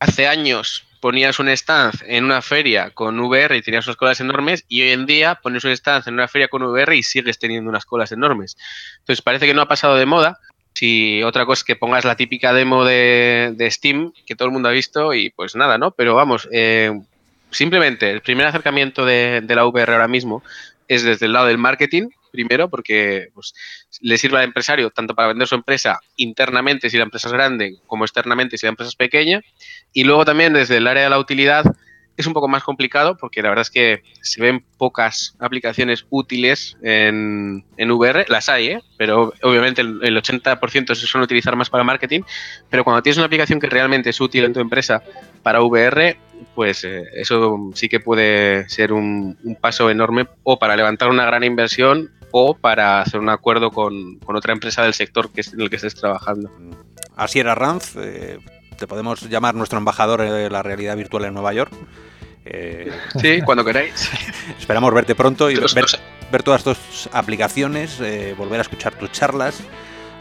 hace años ponías un stand en una feria con VR y tenías unas colas enormes y hoy en día pones un stand en una feria con VR y sigues teniendo unas colas enormes. Entonces parece que no ha pasado de moda. Si otra cosa es que pongas la típica demo de, de Steam que todo el mundo ha visto y pues nada, ¿no? Pero vamos, eh, simplemente el primer acercamiento de, de la VR ahora mismo es desde el lado del marketing, primero, porque pues, le sirve al empresario tanto para vender su empresa internamente si la empresa es grande, como externamente si la empresa es pequeña. Y luego también desde el área de la utilidad es un poco más complicado porque la verdad es que se ven pocas aplicaciones útiles en, en VR. Las hay, ¿eh? pero obviamente el, el 80% se suelen utilizar más para marketing. Pero cuando tienes una aplicación que realmente es útil en tu empresa para VR, pues eh, eso sí que puede ser un, paso enorme o para levantar una gran inversión o para hacer un acuerdo con, con otra empresa del sector en el que estés trabajando. Asier Arranz, eh, te podemos llamar nuestro embajador de la realidad virtual en Nueva York. Eh, sí, cuando queráis. Esperamos verte pronto y ver, ver todas tus aplicaciones, eh, volver a escuchar tus charlas.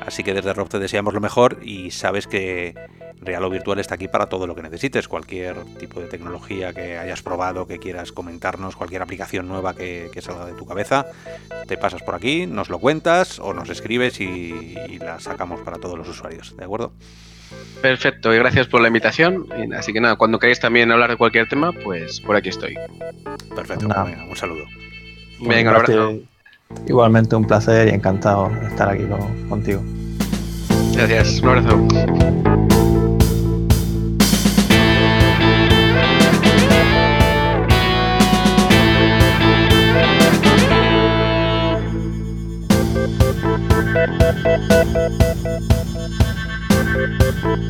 Así que desde Rob te deseamos lo mejor y sabes que Real o Virtual está aquí para todo lo que necesites. Cualquier tipo de tecnología que hayas probado, que quieras comentarnos, cualquier aplicación nueva que, que salga de tu cabeza, te pasas por aquí, nos lo cuentas o nos escribes y, y la sacamos para todos los usuarios. ¿De acuerdo? Perfecto, y gracias por la invitación. Así que nada, cuando queráis también hablar de cualquier tema, pues por aquí estoy. Perfecto, venga, un saludo. Venga, un abrazo. Igualmente un placer y encantado de estar aquí contigo. Gracias, un abrazo. Thank